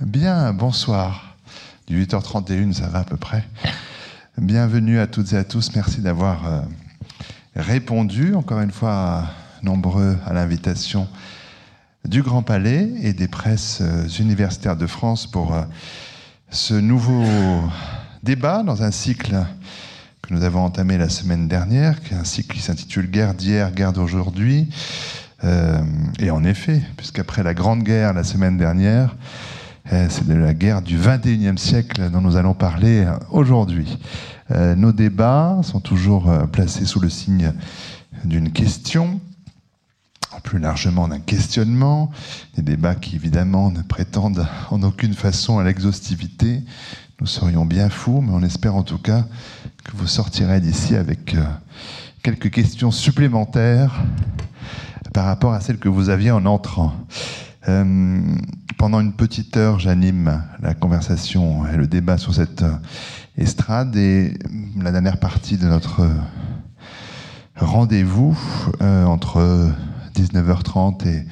Bien, bonsoir. Du 8h31, ça va à peu près. Bienvenue à toutes et à tous. Merci d'avoir euh, répondu, encore une fois, nombreux à l'invitation du Grand Palais et des presses euh, universitaires de France pour euh, ce nouveau débat dans un cycle que nous avons entamé la semaine dernière, qui est un cycle qui s'intitule Guerre d'hier, guerre d'aujourd'hui. et en effet, puisqu'après la Grande Guerre la semaine dernière, c'est de la guerre du 21e siècle dont nous allons parler aujourd'hui. Euh, nos débats sont toujours euh, placés sous le signe d'une question, plus largement d'un questionnement, des débats qui évidemment ne prétendent en aucune façon à l'exhaustivité. Nous serions bien fous, mais on espère en tout cas que vous sortirez d'ici avec quelques questions supplémentaires par rapport à celles que vous aviez en entrant. Euh, pendant une petite heure, j'anime la conversation et le débat sur cette euh, estrade. Et la dernière partie de notre rendez-vous euh, entre 19h30 et,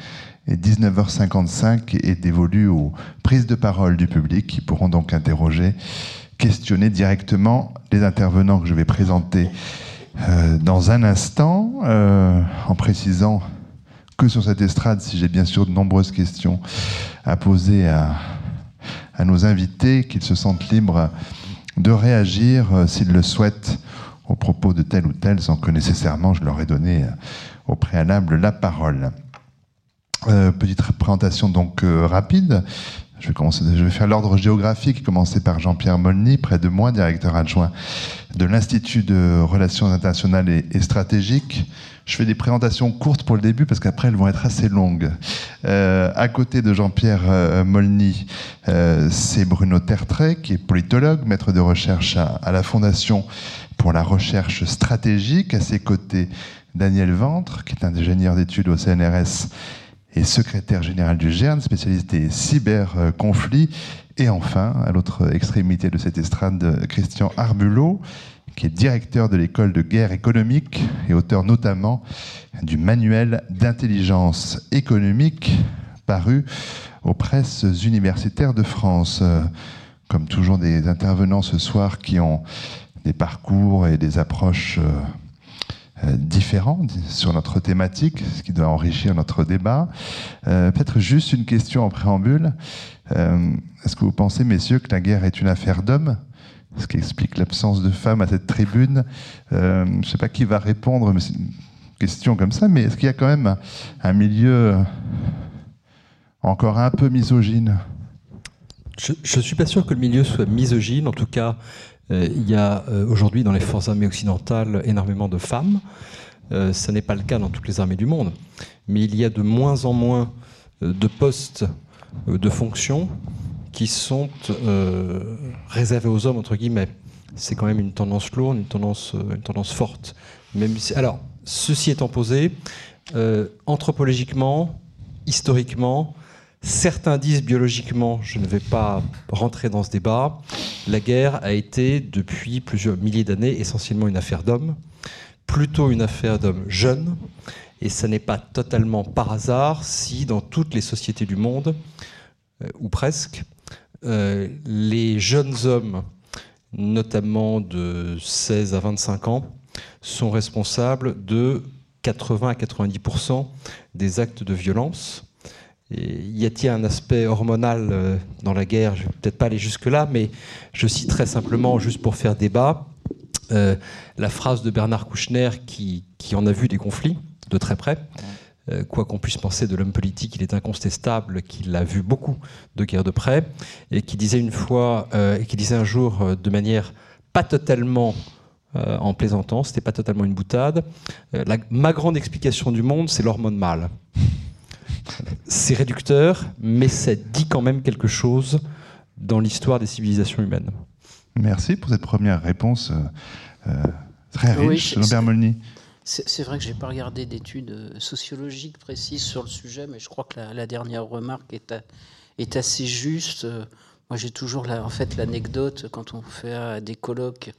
19h55 est dévolu aux prises de parole du public qui pourront donc interroger, questionner directement les intervenants que je vais présenter dans un instant, en précisant que sur cette estrade si j'ai bien sûr de nombreuses questions à poser à, nos invités, qu'ils se sentent libres de réagir euh, s'ils le souhaitent au propos de tel ou tel, sans que nécessairement je leur ai donné euh, au préalable la parole. Euh, petite présentation donc rapide. Je vais, commencer, je vais faire l'ordre géographique, commencer par Jean-Pierre Molny, près de moi, directeur adjoint de l'Institut de Relations internationales et stratégiques. Je fais des présentations courtes pour le début parce qu'après elles vont être assez longues. Euh, à côté de Jean-Pierre euh, Molny, euh, c'est Bruno Tertrais qui est politologue, maître de recherche à, la Fondation pour la recherche stratégique. À ses côtés, Daniel Ventre, qui est un ingénieur d'études au CNRS et secrétaire général du GERN, spécialiste des cyberconflits. Et enfin, à l'autre extrémité de cette estrade, Christian Arbulot, qui est directeur de l'école de guerre économique et auteur notamment du manuel d'intelligence économique paru aux presses universitaires de France. Comme toujours des intervenants ce soir qui ont des parcours et des approches euh, différents sur notre thématique, ce qui doit enrichir notre débat. Euh, peut-être juste une question en préambule. Euh, est-ce que vous pensez, messieurs, que la guerre est une affaire d'hommes? Ce qui explique l'absence de femmes à cette tribune. Euh, je ne sais pas qui va répondre, mais c'est une question comme ça, mais est-ce qu'il y a quand même un, milieu encore un peu misogyne? Je ne suis pas sûr que le milieu soit misogyne. En tout cas, euh, il y a euh, aujourd'hui dans les forces armées occidentales énormément de femmes. ce n'est pas le cas dans toutes les armées du monde. Mais il y a de moins en moins de postes de fonctions qui sont euh, réservés aux hommes, entre guillemets. C'est quand même une tendance lourde, une tendance, euh, une tendance forte. Alors, ceci étant posé, euh, anthropologiquement, historiquement, certains disent biologiquement, je ne vais pas rentrer dans ce débat, la guerre a été depuis plusieurs milliers d'années essentiellement une affaire d'hommes, plutôt une affaire d'hommes jeunes, et ça n'est pas totalement par hasard si dans toutes les sociétés du monde, ou presque, euh, les jeunes hommes, notamment de 16 à 25 ans, sont responsables de 80 à 90% des actes de violence. Y a-t-il un aspect hormonal euh, dans la guerre? Je ne vais peut-être pas aller jusque-là, mais je cite très simplement, juste pour faire débat, euh, la phrase de Bernard Kouchner qui, en a vu des conflits de très près. Euh, quoi qu'on puisse penser de l'homme politique, il est incontestable qu'il a vu beaucoup de guerres de près, et qui disait une fois, euh, et qui disait un jour euh, de manière pas totalement en plaisantant, c'était pas totalement une boutade. ma grande explication du monde, c'est l'hormone mâle. C'est réducteur, mais ça dit quand même quelque chose dans l'histoire des civilisations humaines. Merci pour cette première réponse très riche, oui, Molny. C'est vrai que je n'ai pas regardé d'études euh, sociologiques précises sur le sujet, mais je crois que la, dernière remarque est, assez juste. Euh, moi, j'ai toujours en fait l'anecdote quand on fait euh, des colloques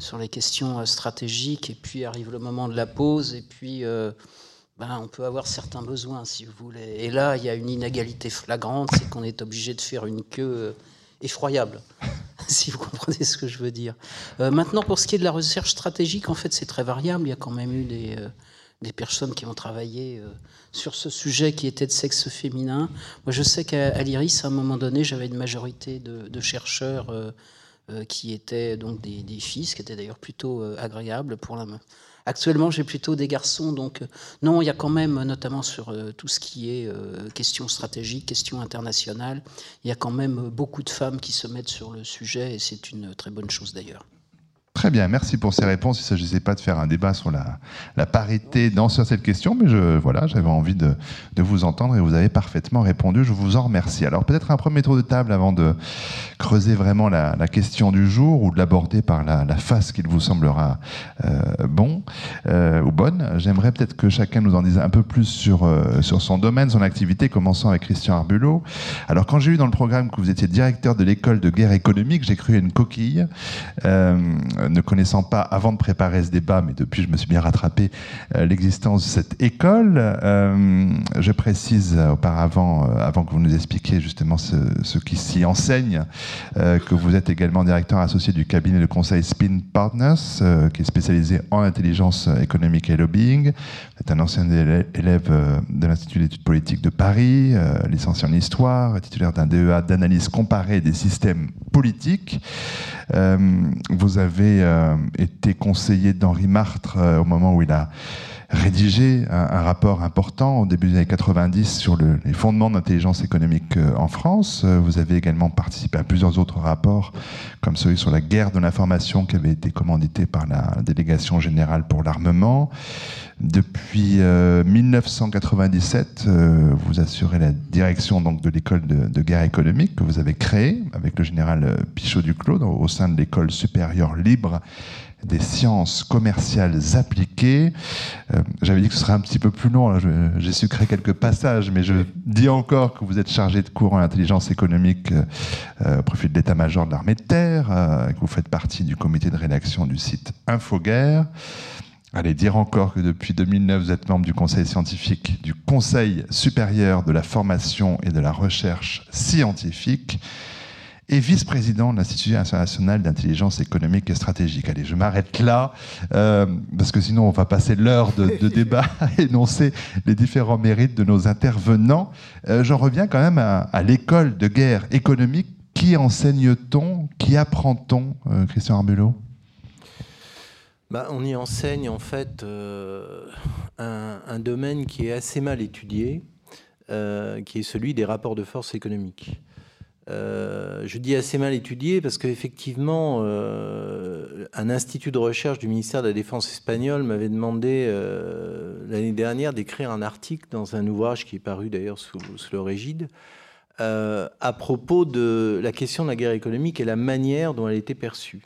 sur les questions stratégiques, et puis arrive le moment de la pause, et puis ben, on peut avoir certains besoins, si vous voulez. Et là, il y a une inégalité flagrante, c'est qu'on est obligé de faire une queue effroyable, si vous comprenez ce que je veux dire. Euh, maintenant, pour ce qui est de la recherche stratégique, en fait, c'est très variable. Il y a quand même eu des, euh, des personnes qui ont travaillé sur ce sujet qui était de sexe féminin. Moi, je sais qu'à l'IRIS, à un moment donné, j'avais une majorité de, chercheurs qui étaient donc des, des filles, qui était d'ailleurs plutôt agréable pour la Actuellement, j'ai plutôt des garçons, donc euh, non, il y a quand même, notamment sur euh, tout ce qui est euh, questions stratégiques, questions internationales, il y a quand même beaucoup de femmes qui se mettent sur le sujet, et c'est une très bonne chose d'ailleurs. Très bien, merci pour ces réponses. Il ne s'agissait pas de faire un débat sur la, la parité dans sur cette question, mais je, voilà, j'avais envie de, de, vous entendre et vous avez parfaitement répondu. Je vous en remercie. Alors peut-être un premier tour de table avant de creuser vraiment la, la question du jour ou de l'aborder par la, la face qu'il vous semblera euh, bon euh, ou bonne. J'aimerais peut-être que chacun nous en dise un peu plus sur, euh, sur son domaine, son activité, commençant avec Christian Arbulot. Alors quand j'ai eu dans le programme que vous étiez directeur de l'école de guerre économique, j'ai cru à une coquille. Euh, ne connaissant pas avant de préparer ce débat, mais depuis je me suis bien rattrapé, euh, l'existence de cette école. Euh, je précise auparavant, avant que vous nous expliquiez justement ce, ce qui s'y enseigne, que vous êtes également directeur associé du cabinet de conseil Spin Partners, qui est spécialisé en intelligence économique et lobbying. Vous êtes un ancien élève de l'Institut d'études politiques de Paris, licencié en histoire, titulaire d'un DEA d'analyse comparée des systèmes politiques. Vous avez euh, été conseiller d'Henri Martre euh, au moment où il a rédigé un, rapport important au début des années 90 sur les fondements d'intelligence économique euh, en France. Vous avez également participé à plusieurs autres rapports, comme celui sur la guerre de l'information qui avait été commandité par la délégation générale pour l'armement. Depuis 1997, vous assurez la direction donc de l'école de, de, guerre économique que vous avez créée avec le général Pichot Duclos au sein de l'école supérieure libre des sciences commerciales appliquées. Euh, j'avais dit que ce serait un petit peu plus long, j'ai sucré quelques passages, mais je dis encore que vous êtes chargé de cours en intelligence économique euh, au profit de l'état-major de l'armée de terre, euh, que vous faites partie du comité de rédaction du site Infoguerre. Allez dire encore que depuis 2009, vous êtes membre du conseil scientifique du Conseil supérieur de la formation et de la recherche scientifique et vice-président de l'Institut international d'intelligence économique et stratégique. Allez, je m'arrête là, euh, parce que sinon on va passer l'heure de, débat à énoncer les différents mérites de nos intervenants. Euh, j'en reviens quand même à, l'école de guerre économique. Qui enseigne-t-on? Qui apprend-on, euh, Christian Arbulot bah, on y enseigne en fait un, un, domaine qui est assez mal étudié, qui est celui des rapports de force économiques. Euh, je dis assez mal étudié parce qu'effectivement, euh, un institut de recherche du ministère de la Défense espagnol m'avait demandé euh, l'année dernière d'écrire un article dans un ouvrage qui est paru d'ailleurs sous, le Régide à propos de la question de la guerre économique et la manière dont elle était perçue.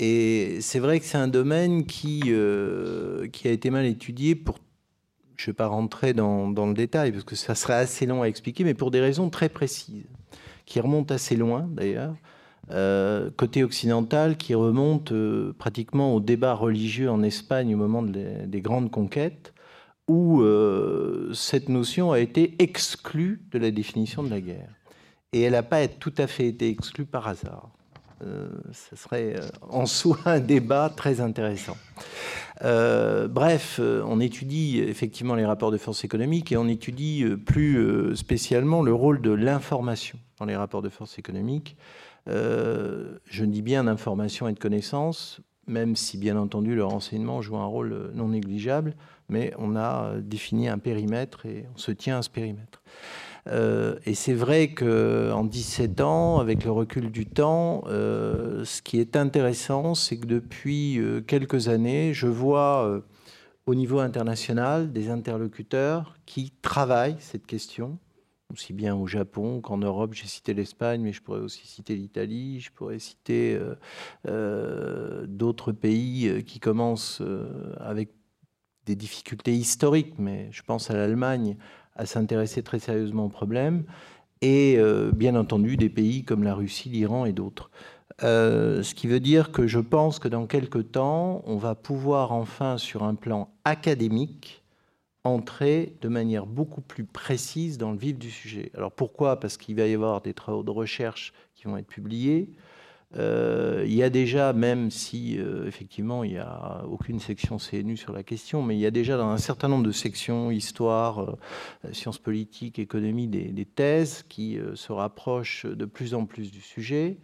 Et c'est vrai que c'est un domaine qui, a été mal étudié pour je ne vais pas rentrer dans, le détail parce que ça serait assez long à expliquer, mais pour des raisons très précises qui remonte assez loin d'ailleurs, euh, côté occidental, qui remonte euh, pratiquement au débat religieux en Espagne au moment des grandes conquêtes, où euh, cette notion a été exclue de la définition de la guerre. Et elle n'a pas tout à fait été exclue par hasard. Ce serait en soi un débat très intéressant. bref, on étudie effectivement les rapports de force économique et on étudie plus spécialement le rôle de l'information dans les rapports de force économiques. Euh, je dis bien d'information et de connaissance, même si bien entendu le renseignement joue un rôle non négligeable, mais on a défini un périmètre et on se tient à ce périmètre. Euh, et c'est vrai qu'en 17 ans, avec le recul du temps, euh, ce qui est intéressant, c'est que depuis quelques années, je vois au niveau international des interlocuteurs qui travaillent cette question, aussi bien au Japon qu'en Europe. J'ai cité l'Espagne, mais je pourrais aussi citer l'Italie, je pourrais citer euh, euh, d'autres pays euh, qui commencent avec des difficultés historiques, mais je pense à l'Allemagne, à s'intéresser très sérieusement au problème, et bien entendu des pays comme la Russie, l'Iran et d'autres. ce qui veut dire que je pense que dans quelques temps, on va pouvoir enfin, sur un plan académique, entrer de manière beaucoup plus précise dans le vif du sujet. Alors pourquoi? Parce qu'il va y avoir des travaux de recherche qui vont être publiés. Euh, il y a déjà, même si euh, effectivement il n'y a aucune section CNU sur la question, mais il y a déjà dans un certain nombre de sections, histoire, euh, sciences politiques, économie, des, des thèses qui se rapprochent de plus en plus du sujet.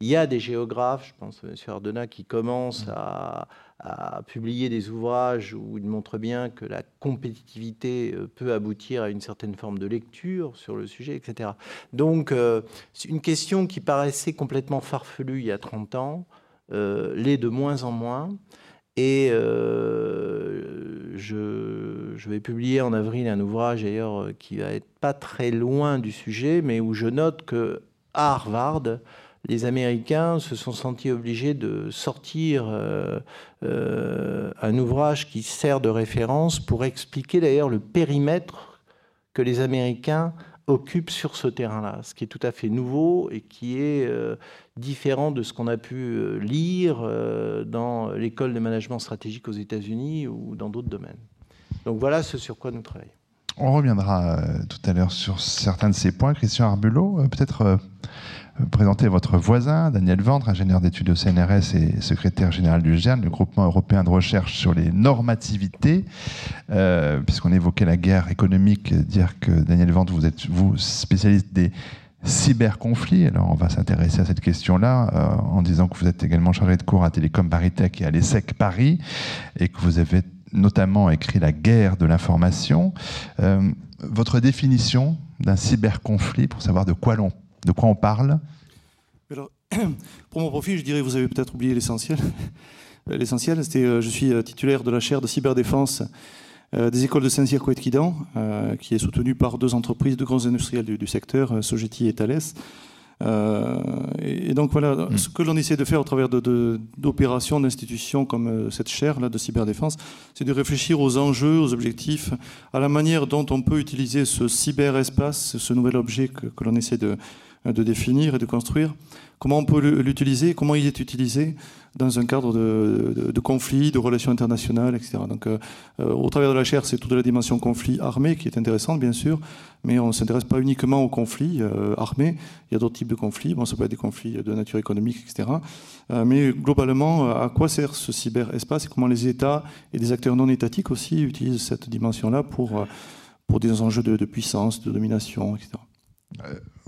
Il y a des géographes, je pense à M. Ardena, qui commencent à, à publier des ouvrages où il montre bien que la compétitivité euh, peut aboutir à une certaine forme de lecture sur le sujet, etc. Donc, euh, une question qui paraissait complètement farfelue il y a 30 ans, euh, l'est de moins en moins. Et je, je, vais publier en avril un ouvrage d'ailleurs qui va être pas très loin du sujet, mais où je note que à Harvard, les Américains se sont sentis obligés de sortir euh, euh, un ouvrage qui sert de référence pour expliquer d'ailleurs le périmètre que les Américains occupent sur ce terrain-là, ce qui est tout à fait nouveau et qui est euh, différent de ce qu'on a pu lire dans l'école de management stratégique aux États-Unis ou dans d'autres domaines. Donc voilà ce sur quoi nous travaillons. On reviendra tout à l'heure sur certains de ces points. Christian Arbulot, peut-être présenter votre voisin, Daniel Vendre, ingénieur d'études au CNRS et secrétaire général du GERN, le groupement européen de recherche sur les normativités. Euh, puisqu'on évoquait la guerre économique, dire que Daniel Vendre, vous êtes vous spécialiste des cyberconflits. Alors on va s'intéresser à cette question-là euh, en disant que vous êtes également chargé de cours à Télécom Paritech et à l'ESSEC Paris et que vous avez notamment écrit La guerre de l'information. Euh, votre définition d'un cyberconflit pour savoir de quoi on parle? Alors, Pour mon profil, je dirais, vous avez peut-être oublié l'essentiel. Euh, l'essentiel, c'était, euh, je suis titulaire de la chaire de cyberdéfense des écoles de Saint-Cyr Quidan, qui est soutenue par deux entreprises, de grands industriels du, secteur, Sogeti et Thales. Et, donc voilà, hmm. ce que l'on essaie de faire au travers d'opérations, d'institutions comme cette chaire là, de cyberdéfense, c'est de réfléchir aux enjeux, aux objectifs, à la manière dont on peut utiliser ce cyberespace, ce nouvel objet que l'on essaie de, de définir et de construire, comment on peut l'utiliser, comment il est utilisé dans un cadre de, conflits, de relations internationales, etc. Donc, euh, euh, au travers de la chaire, c'est toute la dimension conflit armé qui est intéressante, bien sûr, mais on ne s'intéresse pas uniquement aux conflits euh, armés. Il y a d'autres types de conflits. Bon, ça peut être des conflits de nature économique, etc. mais globalement, à quoi sert ce cyberespace et comment les États et des acteurs non étatiques aussi utilisent cette dimension-là pour, pour des enjeux de puissance, de domination, etc.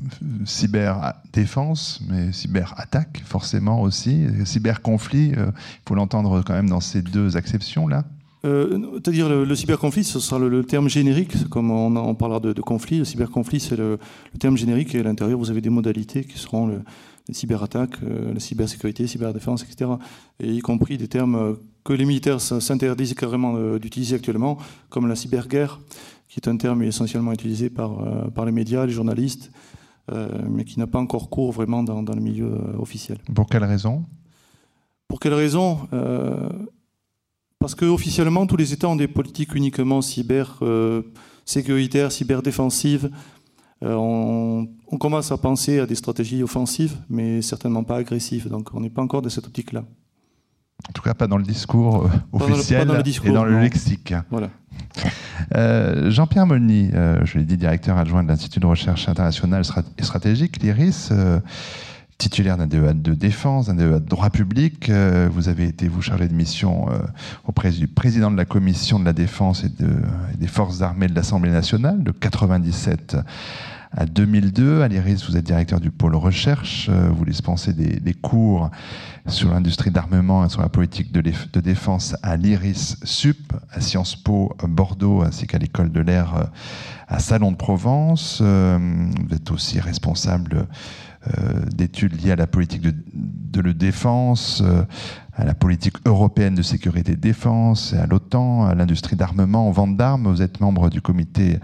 Euh, cyber-défense, mais cyber-attaque, forcément aussi. Cyber-conflit, euh, il faut l'entendre quand même dans ces deux acceptions-là. Euh, c'est-à-dire le, cyberconflit, ce sera le, terme générique, comme on, parlera de, conflit. Le cyberconflit, c'est le, terme générique, et à l'intérieur, vous avez des modalités qui seront le, les cyberattaques, la cybersécurité, cyberdéfense, etc. Et y compris des termes que les militaires s'interdisent carrément d'utiliser actuellement, comme la cyberguerre, qui est un terme essentiellement utilisé par, euh, les médias, les journalistes, euh, mais qui n'a pas encore cours vraiment dans, dans le milieu euh, officiel. Pour quelle raison? Pour quelle raison? Parce qu'officiellement, tous les États ont des politiques uniquement cyber sécuritaires, cyberdéfensives. On, on, commence à penser à des stratégies offensives, mais certainement pas agressives. Donc on n'est pas encore dans cette optique-là. En tout cas, pas dans le discours officiel et dans le lexique. Voilà. Euh, Jean-Pierre Molny, euh, je l'ai dit, directeur adjoint de l'Institut de recherche internationale et stratégique, l'IRIS, euh, titulaire d'un DEA de défense, d'un DEA de droit public. vous avez été, vous, chargé de mission auprès du président de la commission de la défense et, de, et des forces armées de l'Assemblée nationale de 97 à 2002. À l'IRIS, vous êtes directeur du pôle recherche. Euh, vous dispensez des, cours sur l'industrie d'armement et sur la politique de, défense à l'IRIS SUP, à Sciences Po Bordeaux, ainsi qu'à l'école de l'air euh, à Salon de Provence. Euh, vous êtes aussi responsable d'études liées à la politique de, la défense, à la politique européenne de sécurité et défense, à l'OTAN, à l'industrie d'armement, aux ventes d'armes. Vous êtes membre du comité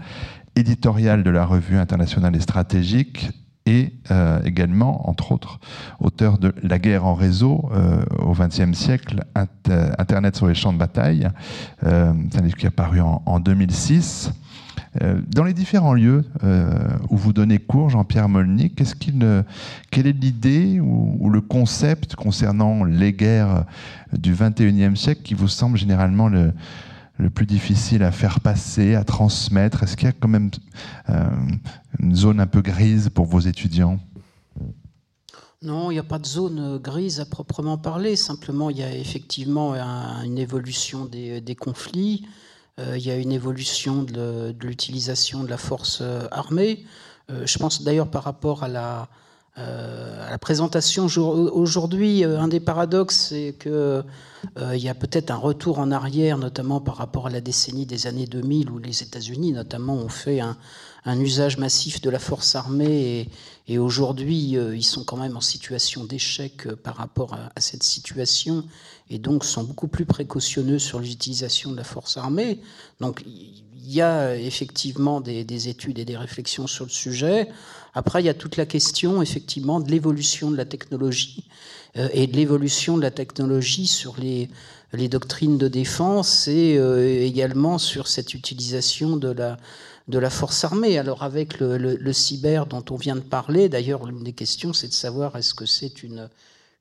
éditorial de la revue internationale et stratégique et euh, également, entre autres, auteur de La guerre en réseau euh, au XXe siècle, Internet sur les champs de bataille, euh, un livre qui est apparu en, 2006. dans les différents lieux où vous donnez cours, Jean-Pierre Molny, quelle est l'idée ou, ou, le concept concernant les guerres du XXIe siècle qui vous semble généralement le, le plus difficile à faire passer, à transmettre Est-ce qu'il y a quand même une zone un peu grise pour vos étudiants? Non, il n'y a pas de zone grise à proprement parler. Simplement, il y a effectivement une évolution des, conflits. Euh, il y a une évolution de, l'utilisation de la force euh, armée. Euh, je pense d'ailleurs par rapport à la, à la présentation aujourd'hui, un des paradoxes, c'est qu'il il y a peut-être un retour en arrière, notamment par rapport à la décennie des années 2000, où les États-Unis, notamment, ont fait un, usage massif de la force armée et, aujourd'hui euh, ils sont quand même en situation d'échec euh, par rapport à, cette situation et donc sont beaucoup plus précautionneux sur l'utilisation de la force armée. Donc il y a effectivement des, études et des réflexions sur le sujet. Après il y a toute la question effectivement de l'évolution de la technologie euh, et de l'évolution de la technologie sur les les doctrines de défense et également sur cette utilisation de la, de la force armée. Alors avec le, cyber dont on vient de parler, d'ailleurs l'une des questions c'est de savoir est-ce que c'est une,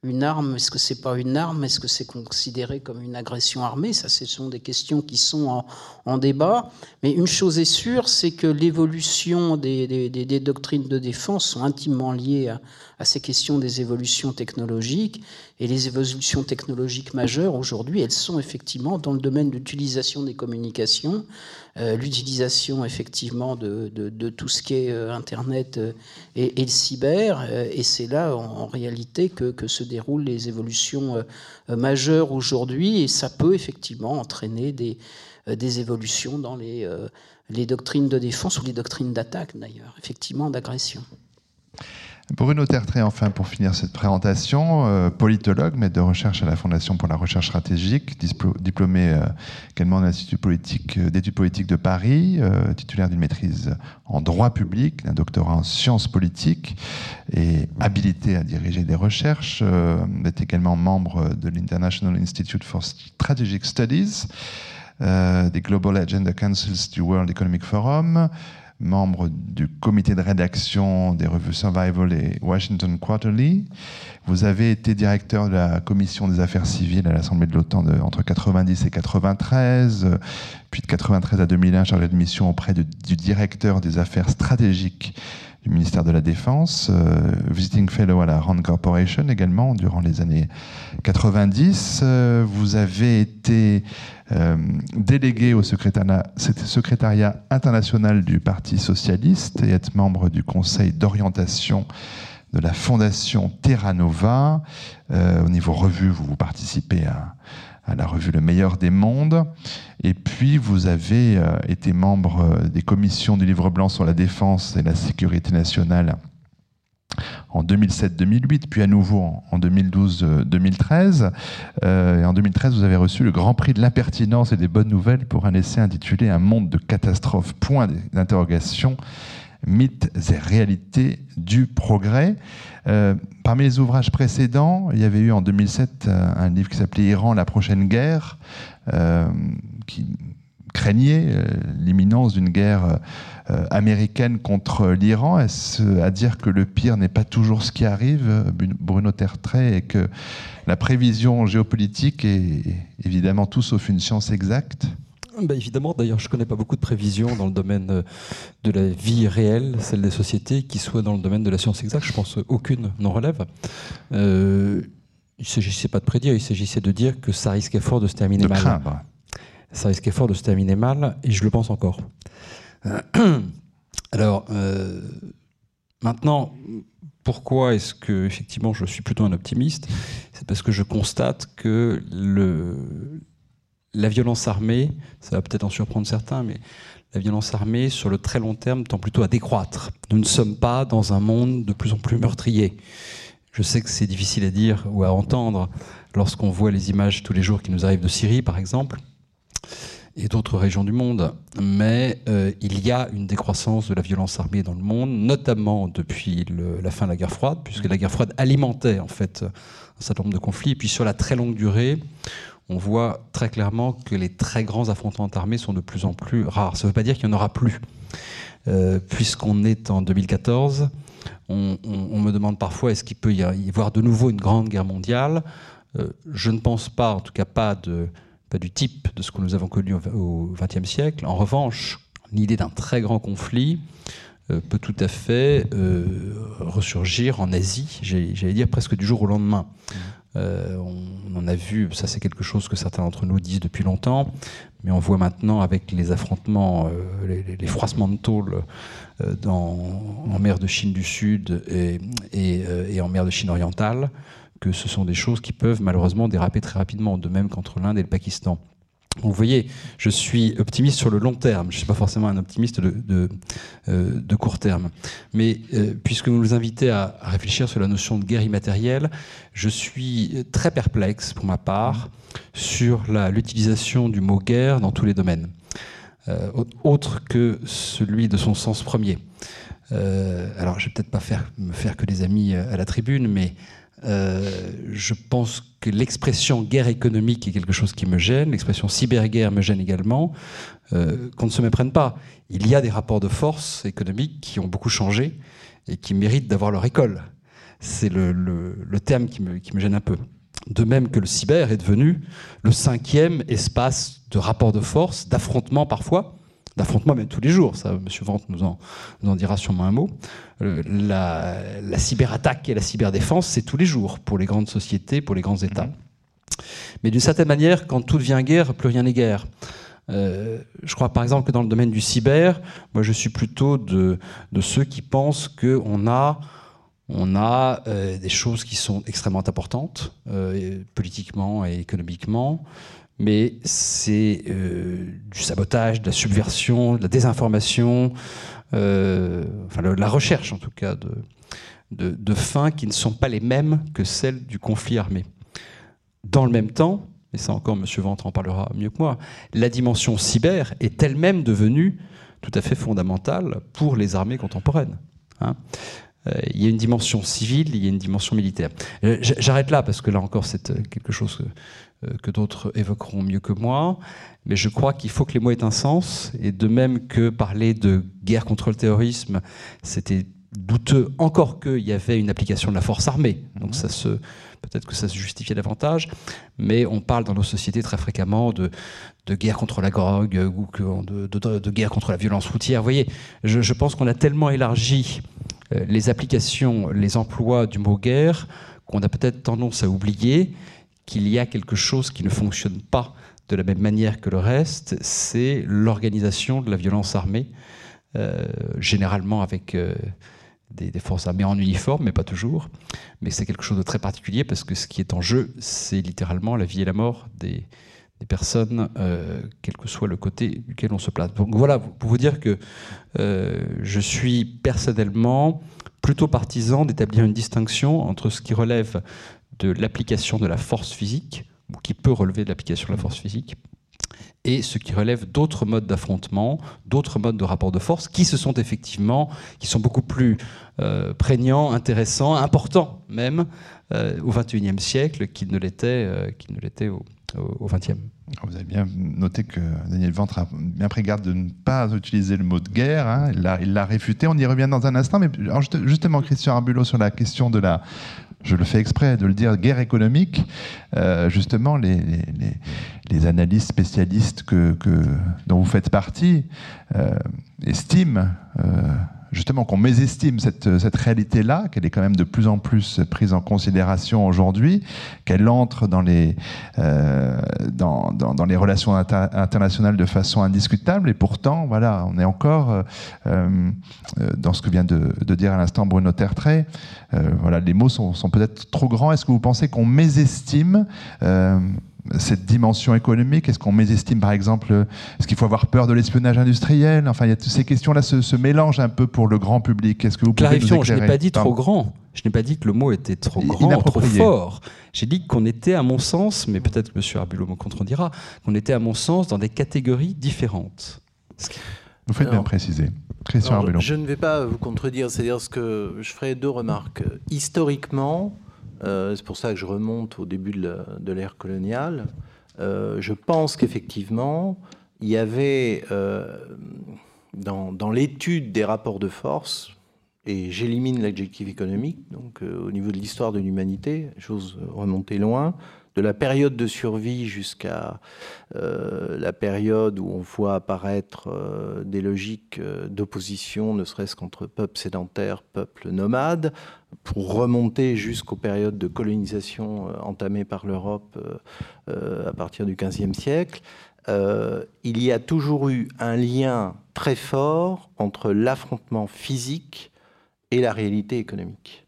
une arme, est-ce que c'est pas une arme, est-ce que c'est considéré comme une agression armée? Ça, ce sont des questions qui sont en, débat. Mais une chose est sûre, c'est que l'évolution des, doctrines de défense sont intimement liées à, à, ces questions des évolutions technologiques. Et les évolutions technologiques majeures aujourd'hui, elles sont effectivement dans le domaine de l'utilisation des communications, euh, l'utilisation effectivement de, tout ce qui est euh, Internet euh, et, le cyber. et c'est là, en, réalité, que, se déroulent les évolutions majeures aujourd'hui. Et ça peut effectivement entraîner des, évolutions dans les doctrines de défense ou les doctrines d'attaque, d'ailleurs, effectivement, d'agression. Bruno Tertré, enfin, pour finir cette présentation, euh, politologue, maître de recherche à la Fondation pour la recherche stratégique, diplômé euh, également de l'Institut politique, euh, d'études politiques de Paris, titulaire d'une maîtrise en droit public, d'un doctorat en sciences politiques et habilité à diriger des recherches. est également membre de l'International Institute for Strategic Studies, des Global Agenda Councils du World Economic Forum, membre du comité de rédaction des revues Survival et Washington Quarterly. Vous avez été directeur de la commission des affaires civiles à l'Assemblée de l'OTAN entre 90 et 93, puis de 93 à 2001 chargé de mission auprès du directeur des affaires stratégiques du ministère de la Défense, euh, visiting fellow à la Rand Corporation également durant les années 90. Euh, vous avez été euh, délégué au secrétariat, international du Parti socialiste et être membre du conseil d'orientation de la fondation Terra Nova. au niveau revue, vous, vous participez à, à la revue Le meilleur des mondes. Et puis, vous avez euh, été membre euh, des commissions du livre blanc sur la défense et la sécurité nationale en 2007-2008, puis à nouveau en 2012-2013. Euh, et en 2013, vous avez reçu le Grand Prix de l'impertinence et des bonnes nouvelles pour un essai intitulé Un monde de catastrophes, point d'interrogation, mythes et réalités du progrès. Euh, parmi les ouvrages précédents, il y avait eu en 2007 euh, un livre qui s'appelait Iran, la prochaine guerre, euh, qui craignait l'imminence d'une guerre américaine contre l'Iran. Est-ce à dire que le pire n'est pas toujours ce qui arrive, Bruno Tertrais, et que la prévision géopolitique est évidemment tout sauf une science exacte? Bah, évidemment, d'ailleurs, je ne connais pas beaucoup de prévisions dans le domaine euh, de la vie réelle, celle des sociétés, qui soient dans le domaine de la science exacte. Je pense aucune n'en relève. Euh, il ne s'agissait pas de prédire, il s'agissait de dire que ça risquait fort de se terminer de mal. Craindre. Ça risquait fort de se terminer mal, et je le pense encore. Alors, euh, maintenant, pourquoi est-ce que effectivement je suis plutôt un optimiste? C'est parce que je constate que le, la violence armée, ça va peut-être en surprendre certains, mais la violence armée, sur le très long terme, tend plutôt à décroître. Nous ne sommes pas dans un monde de plus en plus meurtrier. Je sais que c'est difficile à dire ou à entendre lorsqu'on voit les images tous les jours qui nous arrivent de Syrie, par exemple, et d'autres régions du monde. Mais euh, il y a une décroissance de la violence armée dans le monde, notamment depuis la fin de la guerre froide, puisque la guerre froide alimentait en fait un certain nombre de conflits. Et puis sur la très longue durée, on voit très clairement que les très grands affrontements armés sont de plus en plus rares. Ça ne veut pas dire qu'il n'y en aura plus. Euh, puisqu'on est en 2014, on, me demande parfois est-ce qu'il peut y avoir de nouveau une grande guerre mondiale? Euh, je ne pense pas, en tout cas pas du type de ce que nous avons connu au XXe siècle. En revanche, l'idée d'un très grand conflit euh, peut tout à fait ressurgir en Asie, j'allais dire presque du jour au lendemain. Mmh. Euh, on, en a vu, ça c'est quelque chose que certains d'entre nous disent depuis longtemps, mais on voit maintenant avec les affrontements, les, froissements de tôle en mer de Chine du Sud et, en mer de Chine orientale, que ce sont des choses qui peuvent malheureusement déraper très rapidement, de même qu'entre l'Inde et le Pakistan vous voyez, je suis optimiste sur le long terme, je ne suis pas forcément un optimiste de, euh, court terme. Mais euh, puisque vous nous invitez à, réfléchir sur la notion de guerre immatérielle, je suis très perplexe pour ma part sur l'utilisation du mot guerre dans tous les domaines, euh, autre que celui de son sens premier. alors, je ne vais peut-être pas faire, me faire que des amis à la tribune, mais je pense que l'expression guerre économique est quelque chose qui me gêne, l'expression cyberguerre me gêne également, euh, qu'on ne se méprenne pas. Il y a des rapports de force économiques qui ont beaucoup changé et qui méritent d'avoir leur école. C'est le, terme qui me, qui me gêne un peu. De même que le cyber est devenu le cinquième espace de rapport de force, d'affrontement parfois, d'affrontement même tous les jours. Ça, M. Vente nous en, nous en dira sûrement un mot. Euh, la, cyberattaque et la cyberdéfense, c'est tous les jours pour les grandes sociétés, pour les grands États. Mhm. Mais d'une certaine manière, quand tout devient guerre, plus rien n'est guerre. Euh, je crois par exemple que dans le domaine du cyber, moi je suis plutôt de, de ceux qui pensent qu'on a, on a euh, des choses qui sont extrêmement importantes, politiquement et économiquement, mais c'est du sabotage, de la subversion, de la désinformation, euh, enfin la recherche en tout cas, de, de, fins qui ne sont pas les mêmes que celles du conflit armé. Dans le même temps, et ça encore M. Ventre en parlera mieux que moi, la dimension cyber est elle-même devenue tout à fait fondamentale pour les armées contemporaines. Hein. Euh, il y a une dimension civile, il y a une dimension militaire. Euh, j'arrête là parce que là encore c'est quelque chose que, que d'autres évoqueront mieux que moi. Mais je crois qu'il faut que les mots aient un sens. Et de même que parler de guerre contre le terrorisme, c'était douteux, encore qu'il y avait une application de la force armée. Donc ça se, peut-être que ça se justifiait davantage. Mais on parle dans nos sociétés très fréquemment de, de guerre contre la drogue ou de, de, guerre contre la violence routière. Vous voyez, je, je pense qu'on a tellement élargi euh, les applications, les emplois du mot guerre qu'on a peut-être tendance à oublier qu'il y a quelque chose qui ne fonctionne pas de la même manière que le reste, c'est l'organisation de la violence armée, euh, généralement avec euh, des, forces armées en uniforme, mais pas toujours. Mais c'est quelque chose de très particulier parce que ce qui est en jeu, c'est littéralement la vie et la mort des, personnes, euh, quel que soit le côté duquel on se place. Donc voilà, pour vous dire que je suis personnellement plutôt partisan d'établir une distinction entre ce qui relève de l'application de la force physique, ou qui peut relever de l'application de la force physique, et ce qui relève d'autres modes d'affrontement, d'autres modes de rapport de force, qui se sont effectivement, qui sont beaucoup plus euh, prégnants, intéressants, importants même euh, au XXIe siècle qu'ils ne l'étaient euh, ne l'étaient au, XXe. Vous avez bien noté que Daniel Ventre a bien pris garde de ne pas utiliser le mot de guerre. Hein. Il l'a réfuté. On y revient dans un instant. Mais justement, Christian Arbulot, sur la question de la, je le fais exprès de le dire, guerre économique, euh, justement, les, analystes spécialistes que, dont vous faites partie euh, estiment euh, justement qu'on mésestime cette, cette réalité-là, qu'elle est quand même de plus en plus prise en considération aujourd'hui, qu'elle entre dans les, euh, dans, dans, les relations internationales de façon indiscutable, et pourtant, voilà, on est encore euh, euh, dans ce que vient de, dire à l'instant Bruno Tertrais. voilà, les mots sont, sont peut-être trop grands. Est-ce que vous pensez qu'on mésestime cette dimension économique Est-ce qu'on mésestime, par exemple, est-ce qu'il faut avoir peur de l'espionnage industriel? Enfin, il y a toutes ces questions-là se, mélangent un peu pour le grand public. Est-ce que vous pouvez nous je n'ai pas dit trop grand. Je n'ai pas dit que le mot était trop grand, trop fort. J'ai dit qu'on était, à mon sens, mais peut-être que M. Arbulot me contredira, qu'on était, à mon sens, dans des catégories différentes. Vous faites bien préciser. Christian Arbulot. Je ne vais pas vous contredire, c'est-à-dire ce que je ferai deux remarques. Historiquement, euh, c'est pour ça que je remonte au début de l'ère coloniale. Euh, je pense qu'effectivement, il y avait euh, dans, l'étude des rapports de force, et j'élimine l'adjectif économique, donc au niveau de l'histoire de l'humanité, chose remontée loin, de la période de survie jusqu'à euh, la période où on voit apparaître euh, des logiques euh, d'opposition, ne serait-ce qu'entre peuples sédentaires, peuples nomades, pour remonter jusqu'aux périodes de colonisation entamées par l'Europe à partir du XVe siècle, il y a toujours eu un lien très fort entre l'affrontement physique et la réalité économique.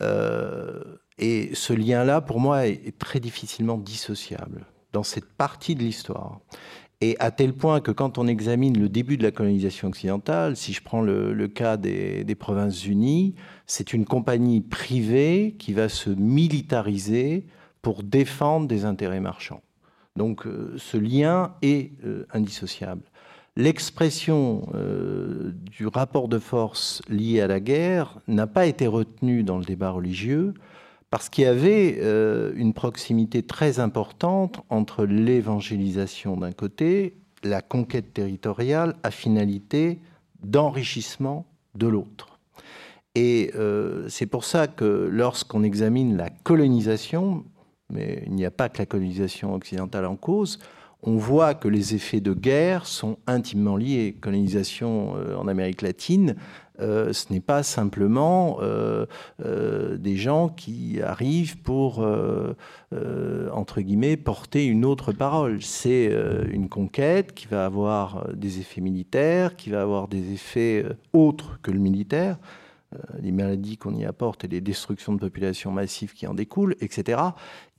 Et ce lien-là, pour moi, est très difficilement dissociable dans cette partie de l'histoire. Et à tel point que quand on examine le début de la colonisation occidentale, si je prends le, cas des, Provinces-Unies, c'est une compagnie privée qui va se militariser pour défendre des intérêts marchands. Donc euh, ce lien est euh, indissociable. L'expression euh, du rapport de force lié à la guerre n'a pas été retenue dans le débat religieux parce qu'il y avait euh, une proximité très importante entre l'évangélisation d'un côté, la conquête territoriale à finalité d'enrichissement de l'autre. Et euh, c'est pour ça que lorsqu'on examine la colonisation, mais il n'y a pas que la colonisation occidentale en cause, on voit que les effets de guerre sont intimement liés. Colonisation euh, en Amérique latine, euh, ce n'est pas simplement euh, des gens qui arrivent pour, entre guillemets, porter une autre parole. C'est une conquête qui va avoir des effets militaires, qui va avoir des effets autres que le militaire les maladies qu'on y apporte et les destructions de populations massives qui en découlent, etc.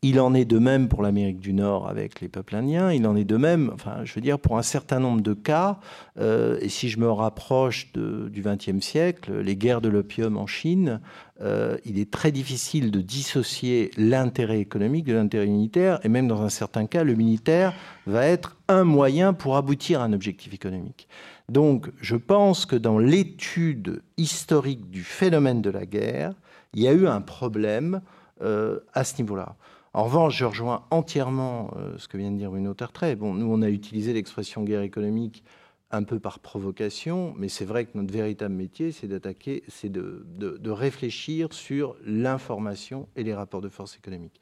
Il en est de même pour l'Amérique du Nord avec les peuples indiens. Il en est de même, enfin, je veux dire, pour un certain nombre de cas. Euh, et si je me rapproche du XXe siècle, les guerres de l'opium en Chine, euh, il est très difficile de dissocier l'intérêt économique de l'intérêt militaire. Et même dans un certain cas, le militaire va être un moyen pour aboutir à un objectif économique. Donc, je pense que dans l'étude historique du phénomène de la guerre, il y a eu un problème euh, à ce niveau-là. En revanche, je rejoins entièrement euh, ce que vient de dire Bruno Tertrais. Bon, nous, on a utilisé l'expression guerre économique un peu par provocation, mais c'est vrai que notre véritable métier, c'est d'attaquer, c'est de, réfléchir sur l'information et les rapports de force économique.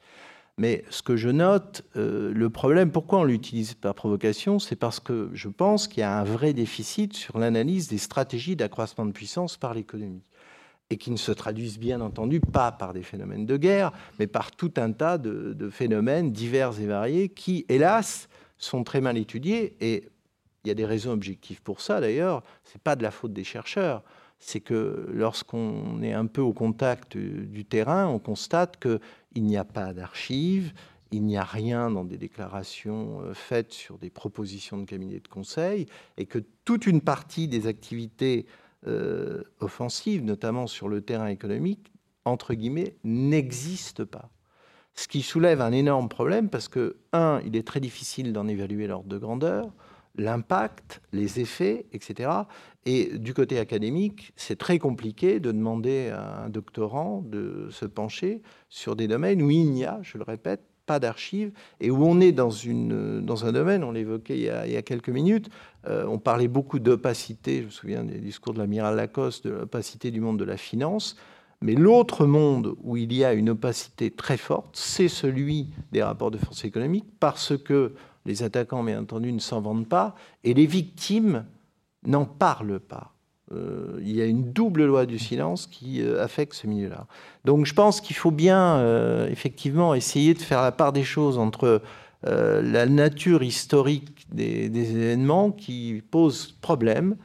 Mais ce que je note, euh, le problème, pourquoi on l'utilise par provocation, c'est parce que je pense qu'il y a un vrai déficit sur l'analyse des stratégies d'accroissement de puissance par l'économie et qui ne se traduisent bien entendu pas par des phénomènes de guerre, mais par tout un tas de, phénomènes divers et variés qui, hélas, sont très mal étudiés. Et il y a des raisons objectives pour ça, d'ailleurs. Ce n'est pas de la faute des chercheurs. C'est que lorsqu'on est un peu au contact du terrain, on constate qu'il n'y a pas d'archives, il n'y a rien dans des déclarations euh, faites sur des propositions de cabinet de conseil, et que toute une partie des activités euh, offensive, notamment sur le terrain économique, entre guillemets, n'existe pas. Ce qui soulève un énorme problème parce que, un, il est très difficile d'en évaluer l'ordre de grandeur, l'impact, les effets, etc. Et du côté académique, c'est très compliqué de demander à un doctorant de se pencher sur des domaines où il n'y a, je le répète, pas d'archives, et où on est dans, une, dans un domaine, on l'évoquait il, y a quelques minutes, euh, on parlait beaucoup d'opacité, je me souviens des discours de l'amiral Lacoste, de l'opacité du monde de la finance, mais l'autre monde où il y a une opacité très forte, c'est celui des rapports de force économique, parce que les attaquants, bien entendu, ne s'en vendent pas, et les victimes n'en parlent pas. Euh, il y a une double loi du silence qui euh, affecte ce milieu-là. Donc je pense qu'il faut bien, euh, effectivement, essayer de faire la part des choses entre la nature historique des, événements qui posent problème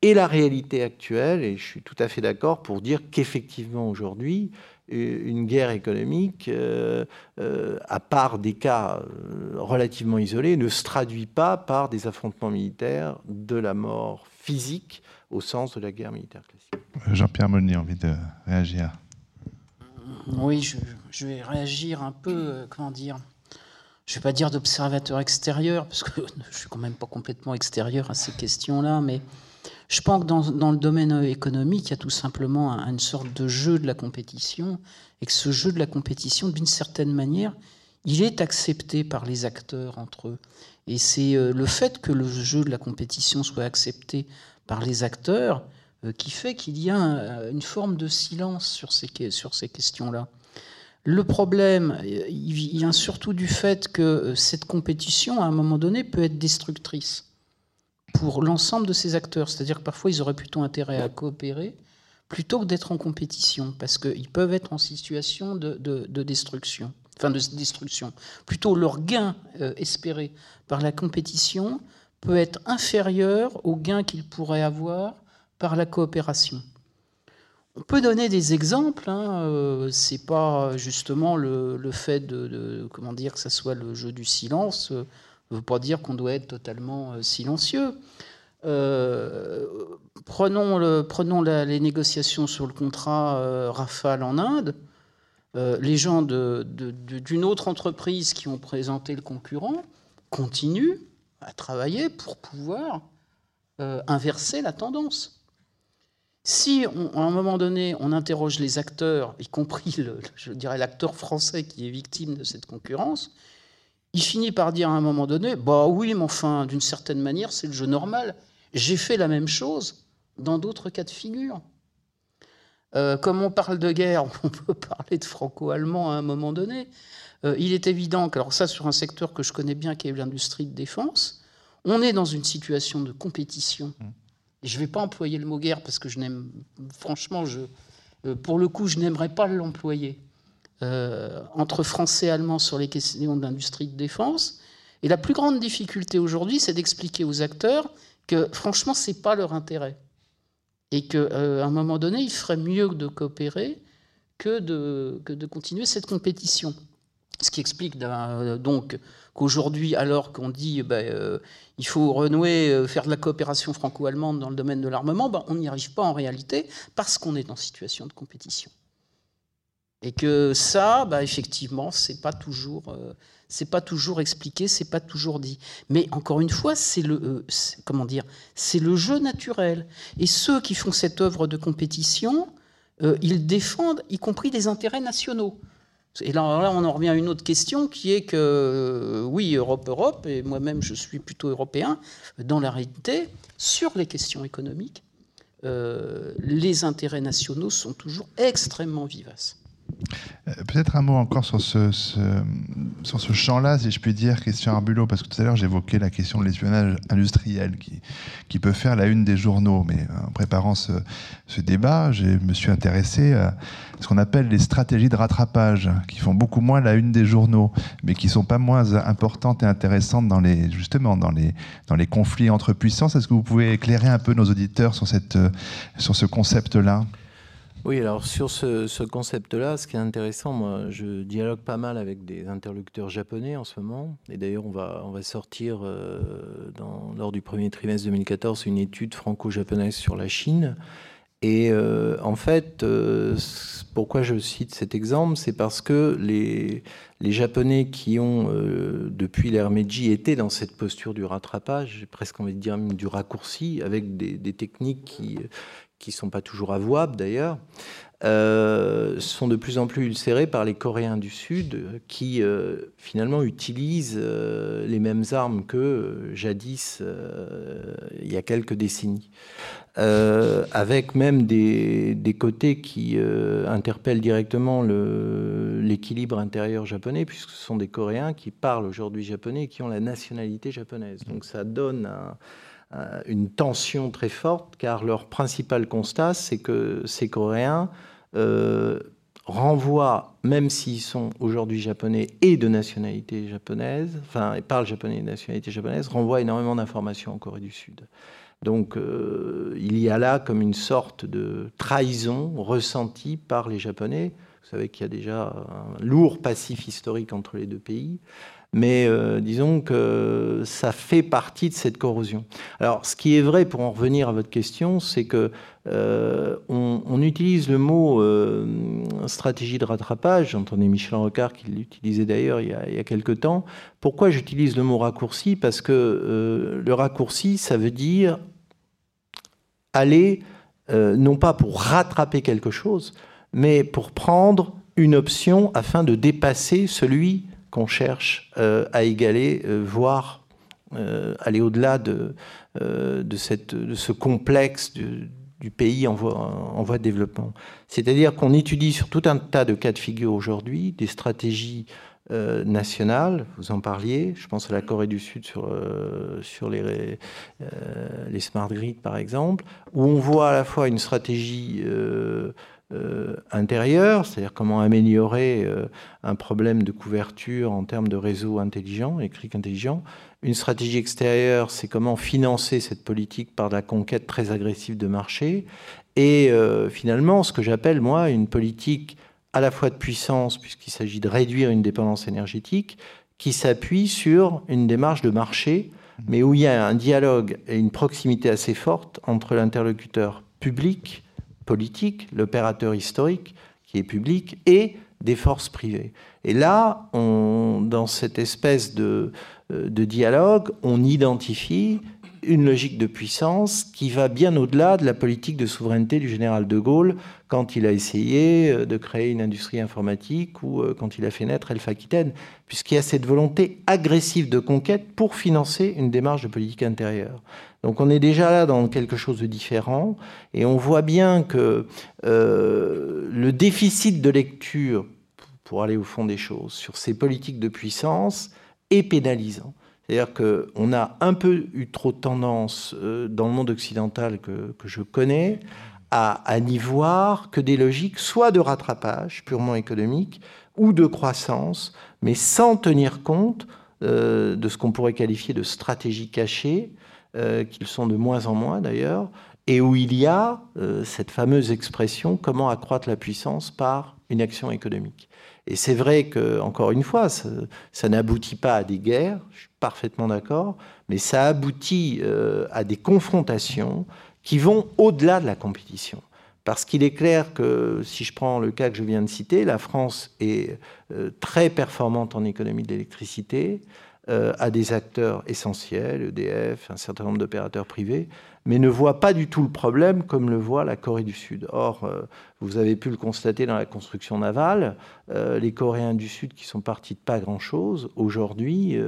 et la réalité actuelle. Et je suis tout à fait d'accord pour dire qu'effectivement, aujourd'hui, une guerre économique, à part des cas relativement isolés, ne se traduit pas par des affrontements militaires, de la mort physique au sens de la guerre militaire classique. Jean-Pierre Monnier, envie de réagir Oui, je, vais réagir un peu, euh, comment dire, je ne vais pas dire d'observateur extérieur, parce que je suis quand même pas complètement extérieur à ces questions-là, mais je pense que dans, le domaine économique, il y a tout simplement une sorte de jeu de la compétition, et que ce jeu de la compétition, d'une certaine manière, il est accepté par les acteurs entre eux. Et c'est euh, le fait que le jeu de la compétition soit accepté par les acteurs euh, qui fait qu'il y a une forme de silence sur ces, questions-là. Le problème, vient surtout du fait que cette compétition, à un moment donné, peut être destructrice pour l'ensemble de ces acteurs. C'est-à-dire que parfois, ils auraient plutôt intérêt à coopérer plutôt que d'être en compétition, parce qu'ils peuvent être en situation de, destruction. Enfin, de destruction. Plutôt, leur gain euh, espéré par la compétition peut être inférieur au gain qu'ils pourraient avoir par la coopération. On peut donner des exemples. Hein, euh, c'est pas justement le, fait de, comment dire que ça soit le jeu du silence ne veut pas dire qu'on doit être totalement euh, silencieux. Euh, prenons, le, les négociations sur le contrat euh, Rafale en Inde. les gens d'une autre entreprise qui ont présenté le concurrent continuent à travailler pour pouvoir inverser la tendance. Si, à un moment donné, on interroge les acteurs, y compris, je dirais, l'acteur français qui est victime de cette concurrence, il finit par dire à un moment donné, bah oui, mais enfin, d'une certaine manière, c'est le jeu normal. J'ai fait la même chose dans d'autres cas de figure. Euh, comme on parle de guerre, on peut parler de franco-allemand à un moment donné. Euh, il est évident que, alors ça, sur un secteur que je connais bien, qui est l'industrie de défense, on est dans une situation de compétition. Mmh. je ne vais pas employer le mot guerre parce que je n'aime, franchement, je, euh, pour le coup, je n'aimerais pas l'employer. Euh, entre Français et Allemands sur les questions de l'industrie de défense. Et la plus grande difficulté aujourd'hui, c'est d'expliquer aux acteurs que franchement, ce n'est pas leur intérêt. Et qu'à euh, un moment donné, il ferait mieux de coopérer que de, continuer cette compétition. Ce qui explique euh, donc qu'aujourd'hui, alors qu'on dit ben, il faut renouer, faire de la coopération franco-allemande dans le domaine de l'armement, ben, on n'y arrive pas en réalité parce qu'on est en situation de compétition. Et que ça, bah, effectivement, c'est pas toujours, euh, pas toujours expliqué, c'est pas toujours dit. Mais encore une fois, c'est le, euh, le jeu naturel. Et ceux qui font cette œuvre de compétition, euh, ils défendent, y compris des intérêts nationaux. Et là, on en revient à une autre question qui est que, oui, Europe, Europe, et moi-même je suis plutôt européen, dans la réalité, sur les questions économiques, les intérêts nationaux sont toujours extrêmement vivaces. Euh, peut-être un mot encore sur ce, sur ce champ-là, si je puis dire, question Arbulot, parce que tout à l'heure j'évoquais la question de l'espionnage industriel qui, qui peut faire la une des journaux. Mais en préparant ce, ce débat, je me suis intéressé à ce qu'on appelle les stratégies de rattrapage, qui font beaucoup moins la une des journaux, mais qui sont pas moins importantes et intéressantes dans les, justement dans les, dans les conflits entre puissances. Est-ce que vous pouvez éclairer un peu nos auditeurs sur, cette, sur ce concept-là? Oui, alors sur ce, concept-là, ce qui est intéressant, moi, je dialogue pas mal avec des interlocuteurs japonais en ce moment. Et d'ailleurs, on va, sortir euh, lors du premier trimestre 2014 une étude franco-japonaise sur la Chine. Et euh, en fait, euh, pourquoi je cite cet exemple C'est parce que les, Japonais qui ont, depuis l'ère Meiji, été dans cette posture du rattrapage, presque envie de dire du raccourci, avec des techniques qui qui ne sont pas toujours avouables d'ailleurs, euh, sont de plus en plus ulcérés par les Coréens du Sud qui euh, finalement utilisent euh, les mêmes armes que jadis, il y a quelques décennies. avec même des, côtés qui interpellent directement l'équilibre intérieur japonais, puisque ce sont des Coréens qui parlent aujourd'hui japonais et qui ont la nationalité japonaise. Donc ça donne un, une tension très forte, car leur principal constat, c'est que ces Coréens euh, renvoient, même s'ils sont aujourd'hui japonais et de nationalité japonaise, enfin, parlent japonais et de nationalité japonaise, renvoient énormément d'informations en Corée du Sud. Donc euh, il y a là comme une sorte de trahison ressentie par les Japonais. Vous savez qu'il y a déjà un lourd passif historique entre les deux pays mais euh, disons que ça fait partie de cette corrosion. Alors, ce qui est vrai, pour en revenir à votre question, c'est que euh, on, utilise le mot euh, stratégie de rattrapage. J'entendais Michel Rocard qui l'utilisait d'ailleurs il, il, y a quelque temps. Pourquoi j'utilise le mot raccourci? Parce que le raccourci, ça veut dire aller non pas pour rattraper quelque chose, mais pour prendre une option afin de dépasser celui qu'on cherche euh, à égaler, euh, voire euh, aller au-delà de, de, cette, de, ce complexe du, pays en voie, de développement. C'est-à-dire qu'on étudie sur tout un tas de cas de figure aujourd'hui des stratégies nationales, vous en parliez, je pense à la Corée du Sud sur, sur les, les smart grids par exemple, où on voit à la fois une stratégie intérieure, c'est-à-dire comment améliorer un problème de couverture en termes de réseaux intelligents, électriques intelligents, une stratégie extérieure, c'est comment financer cette politique par la conquête très agressive de marché. Et euh, finalement, ce que j'appelle, moi, une politique à la fois de puissance, puisqu'il s'agit de réduire une dépendance énergétique, qui s'appuie sur une démarche de marché, mais où il y a un dialogue et une proximité assez forte entre l'interlocuteur public, politique, l'opérateur historique, qui est public, et des forces privées. Et là, dans cette espèce de, euh, de dialogue, on identifie une logique de puissance qui va bien au-delà de la politique de souveraineté du général de Gaulle quand il a essayé euh, de créer une industrie informatique ou euh, quand il a fait naître Elf Aquitaine, puisqu'il y a cette volonté agressive de conquête pour financer une démarche de politique intérieure. Donc on est déjà là dans quelque chose de différent et on voit bien que le déficit de lecture, pour aller au fond des choses, sur ces politiques de puissance, et pénalisant. C'est-à-dire qu'on a un peu eu trop tendance euh, dans le monde occidental que, je connais à, n'y voir que des logiques soit de rattrapage purement économique ou de croissance, mais sans tenir compte euh, de ce qu'on pourrait qualifier de stratégie cachée, euh, qu'ils sont de moins en moins d'ailleurs, et où il y a cette fameuse expression comment accroître la puissance par une action économique. Et c'est vrai que, encore une fois, ça, n'aboutit pas à des guerres, je suis parfaitement d'accord, mais ça aboutit euh, à des confrontations qui vont au-delà de la compétition. Parce qu'il est clair que, si je prends le cas que je viens de citer, la France est euh, très performante en économie d'électricité, euh, a des acteurs essentiels, EDF, un certain nombre d'opérateurs privés, mais ne voit pas du tout le problème comme le voit la Corée du Sud. Or, euh, vous avez pu le constater dans la construction navale, euh, les Coréens du Sud qui sont partis de pas grand-chose, aujourd'hui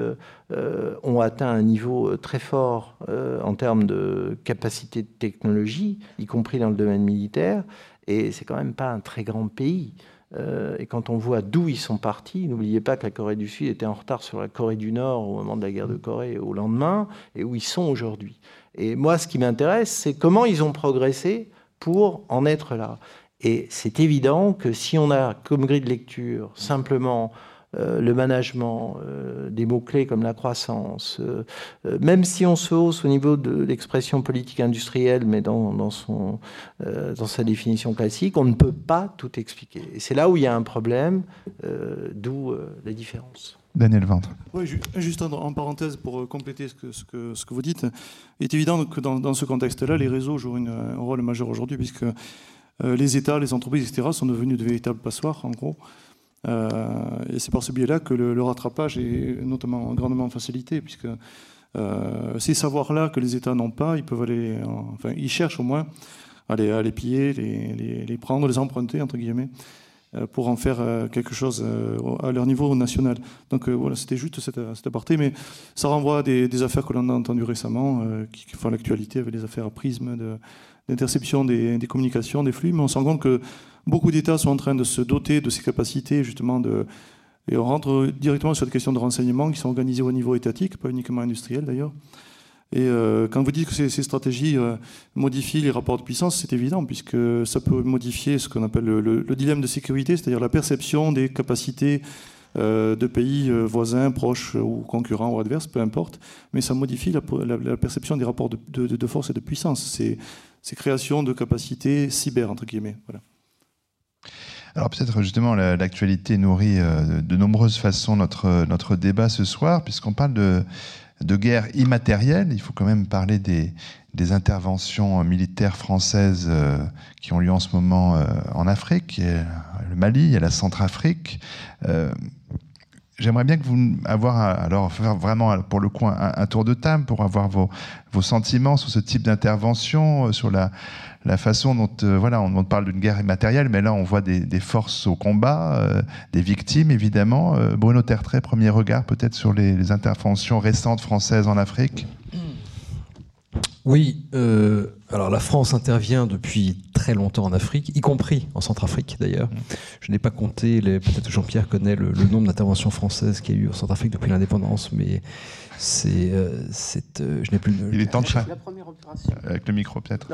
ont atteint un niveau très fort en termes de capacité de technologie, y compris dans le domaine militaire, et c'est quand même pas un très grand pays. Euh, et quand on voit d'où ils sont partis, n'oubliez pas que la Corée du Sud était en retard sur la Corée du Nord au moment de la guerre de Corée au lendemain, et où ils sont aujourd'hui. Et moi, ce qui m'intéresse, c'est comment ils ont progressé pour en être là. Et c'est évident que si on a comme grille de lecture simplement le management, euh, des mots-clés comme la croissance, euh, même si on se hausse au niveau de l'expression politique industrielle, mais dans, dans, son, dans sa définition classique, on ne peut pas tout expliquer. Et c'est là où il y a un problème, d'où la différence. Daniel Ventre. Oui, juste en, parenthèse pour compléter ce que, ce que, ce que vous dites, il est évident que dans, dans ce contexte-là, les réseaux jouent une, un rôle majeur aujourd'hui, puisque les États, les entreprises, etc., sont devenus de véritables passoires, en gros. Euh, et c'est par ce biais-là que le, rattrapage est notamment grandement facilité, puisque euh, ces savoirs-là que les États n'ont pas, ils peuvent aller, enfin, ils cherchent au moins à les, piller, les, prendre, les emprunter, entre guillemets, euh, pour en faire quelque chose à leur niveau national. Donc voilà, c'était juste cette, aparté, mais ça renvoie à des, affaires que l'on a entendues récemment, qui, font l'actualité avec les affaires à prisme d'interception des, des, communications, des flux, mais on se rend compte que Beaucoup d'États sont en train de se doter de ces capacités, justement, de, et on rentre directement sur des questions de renseignement qui sont organisées au niveau étatique, pas uniquement industriel d'ailleurs. Et euh, quand vous dites que ces, stratégies euh, modifient les rapports de puissance, c'est évident, puisque ça peut modifier ce qu'on appelle le, dilemme de sécurité, c'est-à-dire la perception des capacités euh, de pays voisins, proches ou concurrents ou adverses, peu importe, mais ça modifie la, perception des rapports de, force et de puissance. C'est création de capacités cyber, entre guillemets. Voilà. Alors peut-être justement l'actualité nourrit euh, de nombreuses façons notre, débat ce soir, puisqu'on parle de, de guerre immatérielle. Il faut quand même parler des, interventions militaires françaises euh, qui ont lieu en ce moment euh, en Afrique. Le Mali, la Centrafrique. J'aimerais bien que vous avoir alors vraiment pour le coup un, tour de table pour avoir vos, vos sentiments sur ce type d'intervention, sur la, la façon dont euh, voilà, on, parle d'une guerre immatérielle, mais là on voit des, forces au combat, euh, des victimes évidemment. Euh, Bruno Tertrais, premier regard peut-être sur les, interventions récentes françaises en Afrique? Oui, euh, alors la France intervient depuis très longtemps en Afrique, y compris en Centrafrique d'ailleurs. Mm. Je n'ai pas compté, peut-être Jean-Pierre connaît le, nombre d'interventions françaises qu'il y a eu en Centrafrique depuis l'indépendance, mais c'est, euh, euh, je n'ai plus. Il est temps de La première opération. Avec le micro peut-être.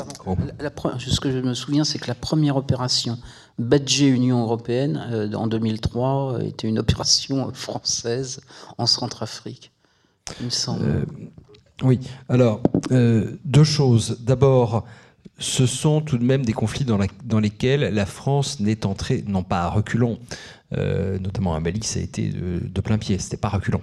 ce que je me souviens, c'est que la première opération Badger Union européenne en 2003 était une opération française en Centrafrique. Il me semble. Oui, alors, euh, deux choses. D'abord, ce sont tout de même des conflits dans, lesquels la France n'est entrée, non pas à reculons, euh, notamment à Mali, ça a été de, plein pied, c'était pas reculant.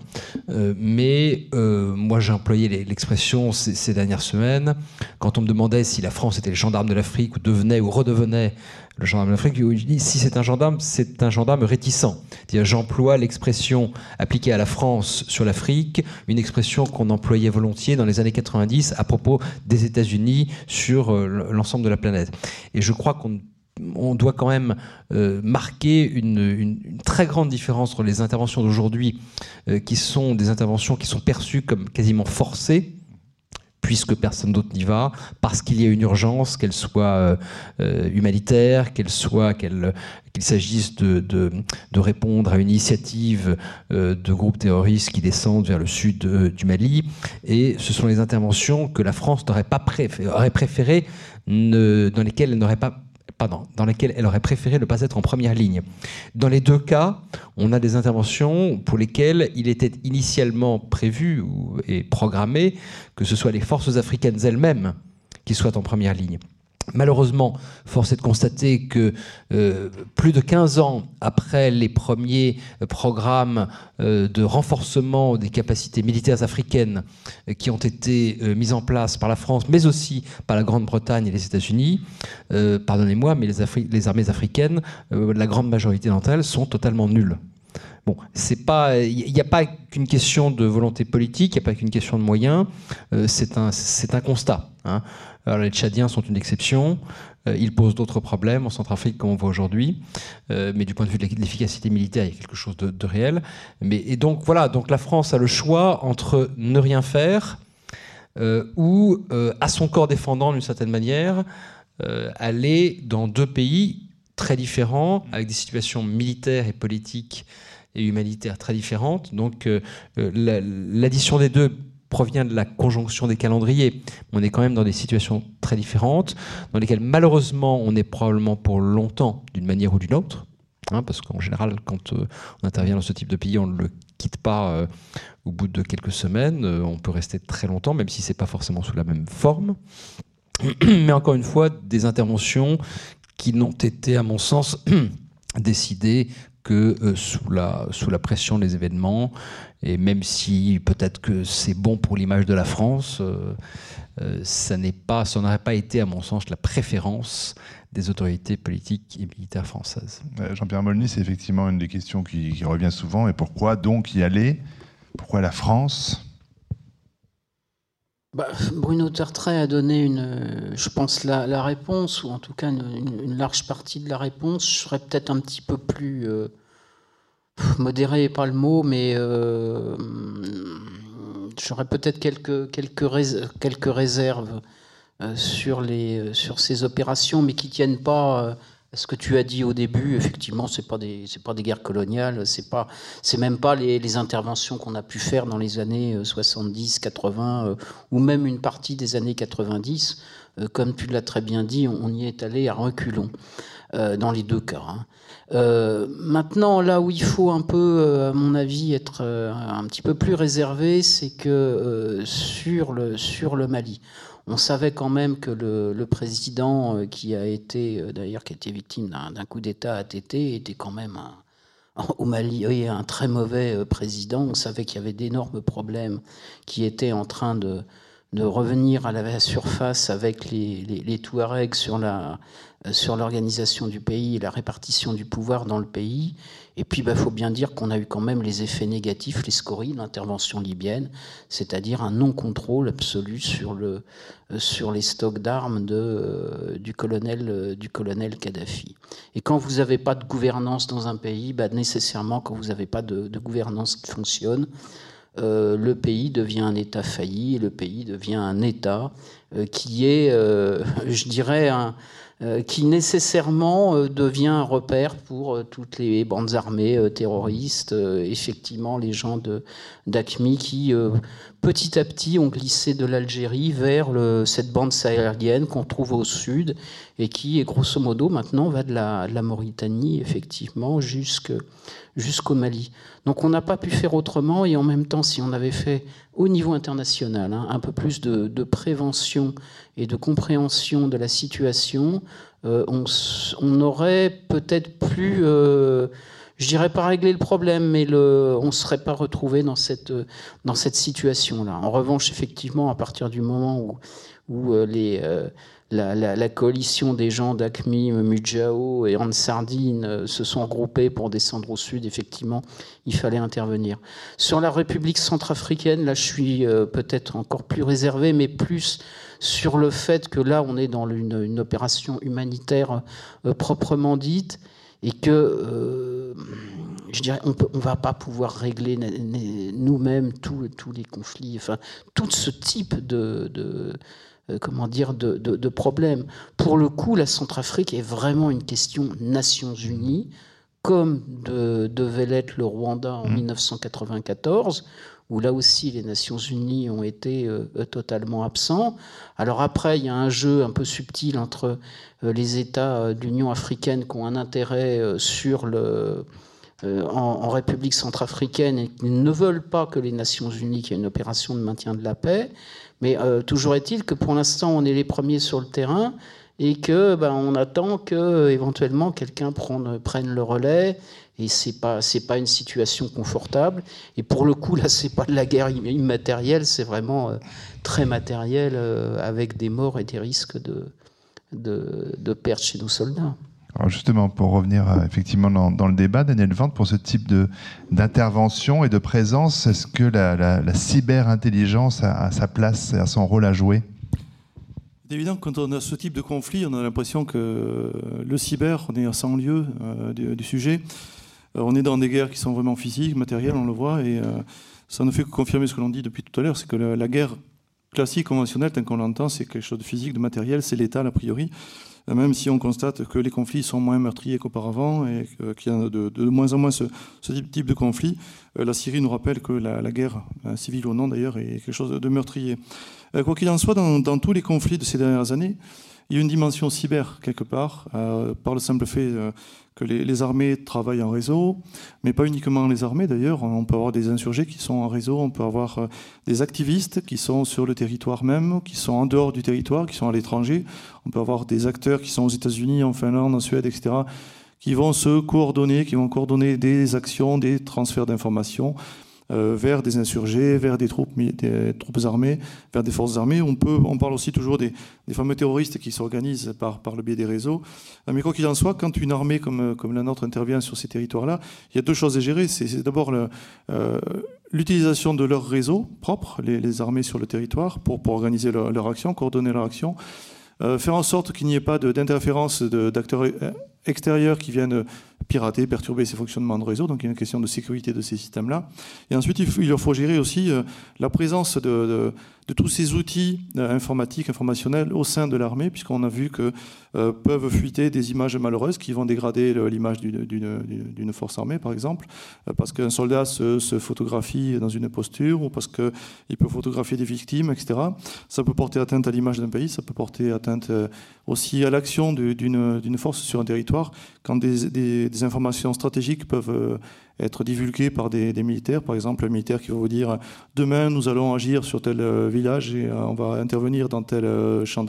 Euh, mais moi, j'ai employé l'expression ces, dernières semaines, quand on me demandait si la France était le gendarme de l'Afrique, ou devenait ou redevenait le gendarme d'Afrique, si c'est un gendarme, c'est un gendarme réticent. J'emploie l'expression appliquée à la France sur l'Afrique, une expression qu'on employait volontiers dans les années 90 à propos des États-Unis sur euh, l'ensemble de la planète. Et je crois qu'on doit quand même euh, marquer une, très grande différence entre les interventions d'aujourd'hui, euh, qui sont des interventions qui sont perçues comme quasiment forcées, puisque personne d'autre n'y va, parce qu'il y a une urgence, qu'elle soit euh, humanitaire, qu'elle soit qu'il s'agisse de, répondre à une initiative de groupes terroristes qui descendent vers le sud du Mali. Et ce sont les interventions que la France n'aurait pas préféré, dans lesquelles elle n'aurait pas dans lesquelles elle aurait préféré ne pas être en première ligne. Dans les deux cas, on a des interventions pour lesquelles il était initialement prévu et programmé que ce soit les forces africaines elles-mêmes qui soient en première ligne. Malheureusement, force est de constater que euh, plus de 15 ans après les premiers euh, programmes euh, de renforcement des capacités militaires africaines qui ont été mis en place par la France, mais aussi par la Grande-Bretagne et les États-Unis, pardonnez-moi, mais les, les, armées africaines, la grande majorité d'entre elles, sont totalement nulles. C'est pas, il n'y a pas qu'une question de volonté politique, il n'y a pas qu'une question de moyens, c'est un, un constat. Hein. Les Tchadiens sont une exception. Euh, ils posent d'autres problèmes en Centrafrique, comme on voit aujourd'hui. Euh, mais du point de vue de l'efficacité militaire, il y a quelque chose de, réel. Mais, et donc, voilà, donc la France a le choix entre ne rien faire euh, ou, à son corps défendant d'une certaine manière, aller dans deux pays très différents, avec des situations militaires et politiques et humanitaires très différentes. Donc, l'addition des deux provient de la conjonction des calendriers. On est quand même dans des situations très différentes, dans lesquelles malheureusement on est probablement pour longtemps d'une manière ou d'une autre. Hein, parce qu'en général, quand euh, on intervient dans ce type de pays, on ne le quitte pas euh, au bout de quelques semaines. Euh, on peut rester très longtemps, même si ce n'est pas forcément sous la même forme. Mais encore une fois, des interventions qui n'ont été, à mon sens, décidées que sous, la, sous la pression des événements et même si peut-être que c'est bon pour l'image de la France, euh, euh, ça ça n'aurait pas été, à mon sens, la préférence des autorités politiques et militaires françaises. Jean-Pierre Molny, c'est effectivement une des questions qui, revient souvent. Et pourquoi donc y aller? Pourquoi la France? Bah, Bruno Tertrais a donné, une, je pense, la, réponse, ou en tout cas une, large partie de la réponse. Je serais peut-être un petit peu plus euh, modéré pas le mot, mais euh, j'aurais peut-être quelques, réserves euh, sur, les, sur ces opérations, mais qui tiennent pas ce que tu as dit au début. Effectivement, c'est pas des pas des guerres coloniales, pas c'est même pas les, interventions qu'on a pu faire dans les années 70, 80 ou même une partie des années 90. comme tu l'as très bien dit, on, y est allé à reculons dans les deux cas. Hein. Euh, maintenant, là où il faut un peu, euh, à mon avis, être euh, un petit peu plus réservé, c'est que sur, le, sur le Mali, on savait quand même que le, président qui a été, d'ailleurs, qui a été victime d'un coup d'État à ATT, était quand même un, au Mali, un très mauvais président. On savait qu'il y avait d'énormes problèmes qui étaient en train de, revenir à la surface avec les, les, Touaregs sur euh, sur l'organisation du pays et la répartition du pouvoir dans le pays. Et puis, il bah, faut bien dire qu'on a eu quand même les effets négatifs, les scories, l'intervention libyenne, c'est-à-dire un non-contrôle absolu sur, euh, les stocks d'armes de, euh, du, colonel, Kadhafi. Et quand vous n'avez pas de gouvernance dans un pays, bah, nécessairement, quand vous n'avez pas de, gouvernance qui fonctionne, le pays devient un État failli, le pays devient un État qui est, je dirais, un, euh, qui nécessairement euh, devient un repère pour euh, toutes les bandes armées terroristes, effectivement les gens d'ACMI qui petit à petit ont glissé de l'Algérie vers cette bande sahélienne qu'on trouve au sud et qui, grosso modo, maintenant va de la, Mauritanie, effectivement, jusqu'au Mali. Donc on n'a pas pu faire autrement et en même temps, si on avait fait au niveau international hein, un peu plus de, prévention et de compréhension de la situation, euh, on, on, aurait peut-être plus... Euh, je dirais pas régler le problème, mais on ne serait pas retrouvé dans cette, situation-là. En revanche, effectivement, à partir du moment où, où euh, les, euh, la, coalition des gens d'Akmi, Mujao et Ansardine euh, se sont regroupés pour descendre au sud, effectivement, il fallait intervenir. Sur la République centrafricaine, là, je suis peut-être encore plus réservé, mais plus sur le fait que là, on est dans une, opération humanitaire proprement dite et que euh, je dirais on ne va pas pouvoir régler nous-mêmes tous les conflits, enfin tout ce type de, euh, comment dire de, de, de, problèmes. Pour le coup, la Centrafrique est vraiment une question Nations Unies, comme devait l'être le Rwanda en 1994, mmh où là aussi les Nations Unies ont été euh, totalement absents. Alors après, il y a un jeu un peu subtil entre euh, les États euh, de l'Union africaine qui ont un intérêt sur le, en, République centrafricaine et qui ne veulent pas que les Nations Unies, ait une opération de maintien de la paix. Mais toujours est-il que pour l'instant, on est les premiers sur le terrain et que ben, on attend que éventuellement quelqu'un prenne, le relais. Et c'est pas c'est pas une situation confortable. Et pour le coup là c'est pas de la guerre immatérielle. C'est vraiment euh, très matériel euh, avec des morts et des risques de de, de perte chez nos soldats. Alors justement, pour revenir euh, effectivement dans, le débat, Daniel Vente, pour ce type d'intervention et de présence, est-ce que la, la, la cyberintelligence a, sa place, a son rôle à jouer? C'est évident que quand on a ce type de conflit, on a l'impression que le cyber, on est à 100 lieues euh, du, sujet. Euh, on est dans des guerres qui sont vraiment physiques, matérielles, on le voit, et euh, ça ne fait que confirmer ce que l'on dit depuis tout à l'heure, c'est que la, guerre classique, conventionnelle, telle qu'on l'entend, c'est quelque chose de physique, de matériel, c'est l'état a priori. Euh, même si on constate que les conflits sont moins meurtriers qu'auparavant et qu'il y a de, moins en moins ce, ce type de conflit, la Syrie nous rappelle que la, guerre, civile ou non d'ailleurs, est quelque chose de meurtrier. Quoi qu'il en soit, dans, tous les conflits de ces dernières années, il y a une dimension cyber quelque part, euh, par le simple fait euh, que les, armées travaillent en réseau, mais pas uniquement les armées d'ailleurs. On peut avoir des insurgés qui sont en réseau, on peut avoir euh, des activistes qui sont sur le territoire même, qui sont en dehors du territoire, qui sont à l'étranger. On peut avoir des acteurs qui sont aux États-Unis, en Finlande, en Suède, etc., qui vont se coordonner, qui vont coordonner des actions, des transferts d'informations. Euh, vers des insurgés, vers des troupes, armées, vers des forces armées. On, peut, on parle aussi toujours des, fameux terroristes qui s'organisent par, par le biais des réseaux. Euh, mais quoi qu'il en soit, quand une armée comme, la nôtre intervient sur ces territoires-là, il y a deux choses à gérer. C'est d'abord euh, l'utilisation de leurs réseaux propres, les, armées sur le territoire, pour, organiser leur, action, coordonner leur action. Faire en sorte qu'il n'y ait pas d'interférence d'acteurs extérieurs qui viennent pirater, perturber ces fonctionnements de réseau. Donc il y a une question de sécurité de ces systèmes-là. Et ensuite, il, il faut gérer aussi euh, la présence de, tous ces outils euh, informatiques, informationnels au sein de l'armée, puisqu'on a vu que euh, peuvent fuiter des images malheureuses qui vont dégrader l'image d'une force armée, par exemple, parce qu'un soldat se, photographie dans une posture ou parce qu'il peut photographier des victimes, etc. Ça peut porter atteinte à l'image d'un pays, ça peut porter atteinte aussi à l'action d'une force sur un territoire quand des, des informations stratégiques peuvent euh, être divulguées par des, militaires, par exemple un militaire qui va vous dire demain nous allons agir sur tel euh, village et euh, on va intervenir dans tel champ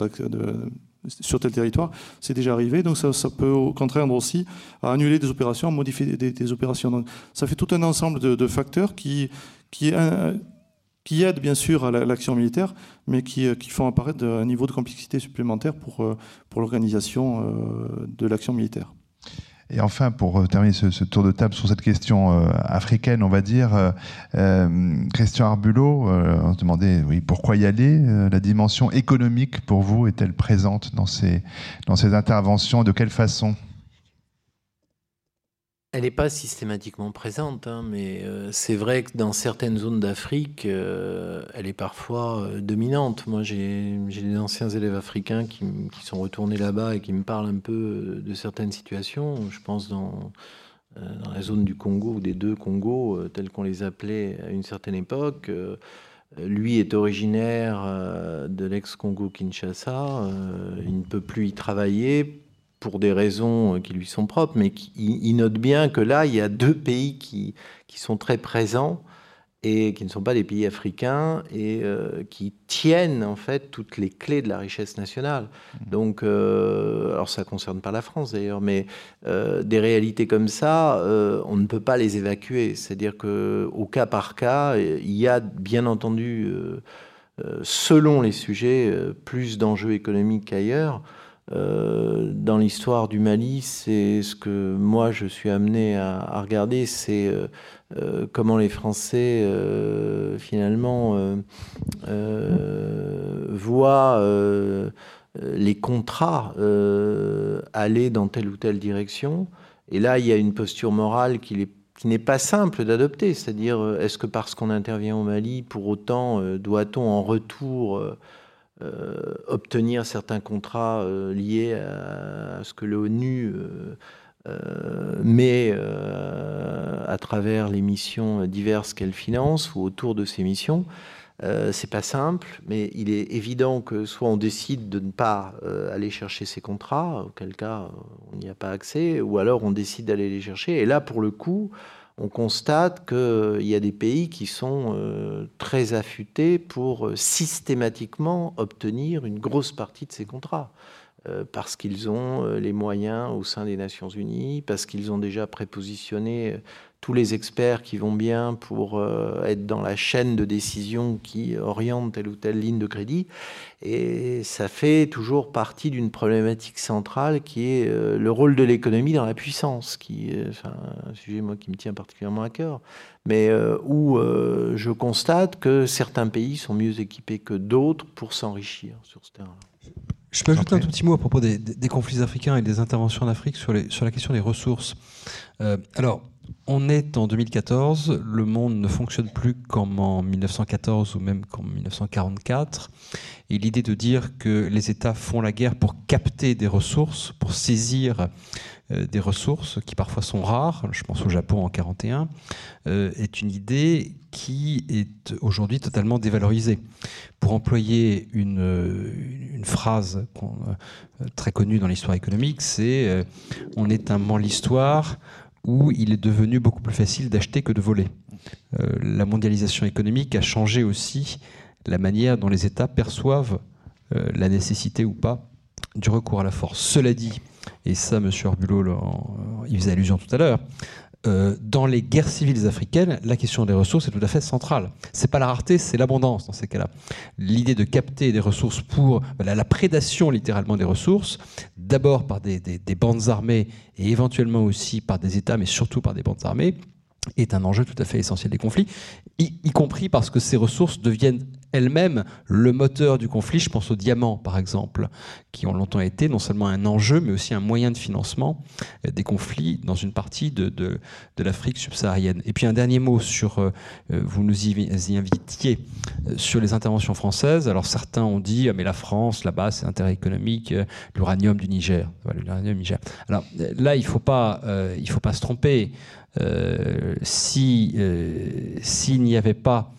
sur tel territoire, c'est déjà arrivé, donc ça, peut contraindre aussi à annuler des opérations, à modifier des, opérations. Donc ça fait tout un ensemble de, facteurs qui, aident bien sûr à l'action militaire, mais qui, font apparaître un niveau de complexité supplémentaire pour l'organisation de l'action militaire. Et enfin, pour euh, terminer ce, tour de table sur cette question euh, africaine, on va dire, euh, Christian Arbulot, on se demandait oui, pourquoi y aller La dimension économique, pour vous, est-elle présente dans ces, dans ces interventions De quelle façon? Elle n'est pas systématiquement présente, hein, mais euh, c'est vrai que dans certaines zones d'Afrique, euh, elle est parfois euh, dominante. Moi, j'ai des anciens élèves africains qui, sont retournés là-bas et qui me parlent un peu de certaines situations. Je pense dans, dans la zone du Congo ou des deux Congos, tels qu'on les appelait à une certaine époque. lui est originaire de l'ex-Congo Kinshasa. il ne peut plus y travailler pour des raisons euh, qui lui sont propres, mais il note bien que là, il y a deux pays qui, qui sont très présents et qui ne sont pas des pays africains et euh, qui tiennent en fait toutes les clés de la richesse nationale. Mmh. Donc, euh, alors ça concerne pas la France d'ailleurs, mais des réalités comme ça, on ne peut pas les évacuer. C'est-à-dire que au cas par cas, il y a bien entendu, selon les sujets, plus d'enjeux économiques qu'ailleurs. Euh, dans l'histoire du Mali, c'est ce que moi je suis amené à, regarder, c'est euh, euh, comment les Français finalement voient les contrats aller dans telle ou telle direction. Et là, il y a une posture morale qui n'est pas simple d'adopter, c'est-à-dire est-ce que parce qu'on intervient au Mali, pour autant doit-on en retour euh, obtenir certains contrats euh, liés à, ce que l'ONU euh, met à travers les missions diverses qu'elle finance ou autour de ces missions. C'est pas simple, mais il est évident que soit on décide de ne pas aller chercher ces contrats, auquel cas on n'y a pas accès, ou alors on décide d'aller les chercher. Et là, pour le coup, on constate qu'il y a des pays qui sont euh, très affûtés pour euh, systématiquement obtenir une grosse partie de ces contrats. Euh, parce qu'ils ont les moyens au sein des Nations Unies, parce qu'ils ont déjà prépositionné tous les experts qui vont bien pour euh, être dans la chaîne de décision qui oriente telle ou telle ligne de crédit. Et ça fait toujours partie d'une problématique centrale qui est euh, le rôle de l'économie dans la puissance, qui est un sujet moi qui me tient particulièrement à cœur, mais euh, où je constate que certains pays sont mieux équipés que d'autres pour s'enrichir sur ce terrain. Je peux ajouter un tout petit mot à propos des, conflits africains et des interventions en Afrique sur, les, sur la question des ressources. alors, on est en 2014, le monde ne fonctionne plus comme en 1914 ou même qu'en 1944. Et l'idée de dire que les États font la guerre pour capter des ressources, pour saisir euh, des ressources qui parfois sont rares, je pense au Japon en 41, euh, est une idée qui est aujourd'hui totalement dévalorisée. Pour employer une, phrase euh, très connue dans l'histoire économique, c'est on éteint l'histoire où il est devenu beaucoup plus facile d'acheter que de voler. Euh, la mondialisation économique a changé aussi la manière dont les États perçoivent euh, la nécessité ou pas du recours à la force. Cela dit, et ça, M. Arbulot y faisait allusion tout à l'heure, euh, dans les guerres civiles africaines, la question des ressources est tout à fait centrale. C'est pas la rareté, c'est l'abondance dans ces cas-là. L'idée de capter des ressources pour la prédation littéralement des ressources, d'abord par des, bandes armées et éventuellement aussi par des États, mais surtout par des bandes armées, est un enjeu tout à fait essentiel des conflits, y, compris parce que ces ressources deviennent elles-mêmes le moteur du conflit. Je pense aux diamants, par exemple, qui ont longtemps été non seulement un enjeu, mais aussi un moyen de financement euh, des conflits dans une partie de, de, l'Afrique subsaharienne. Et puis un dernier mot sur, euh, euh, vous nous y, invitiez, sur les interventions françaises. Alors certains ont dit, ah, mais la France, là-bas, c'est intérêt économique, l'uranium du Niger. Alors là, il ne faut, faut pas se tromper. Euh, si s'il n'y avait pas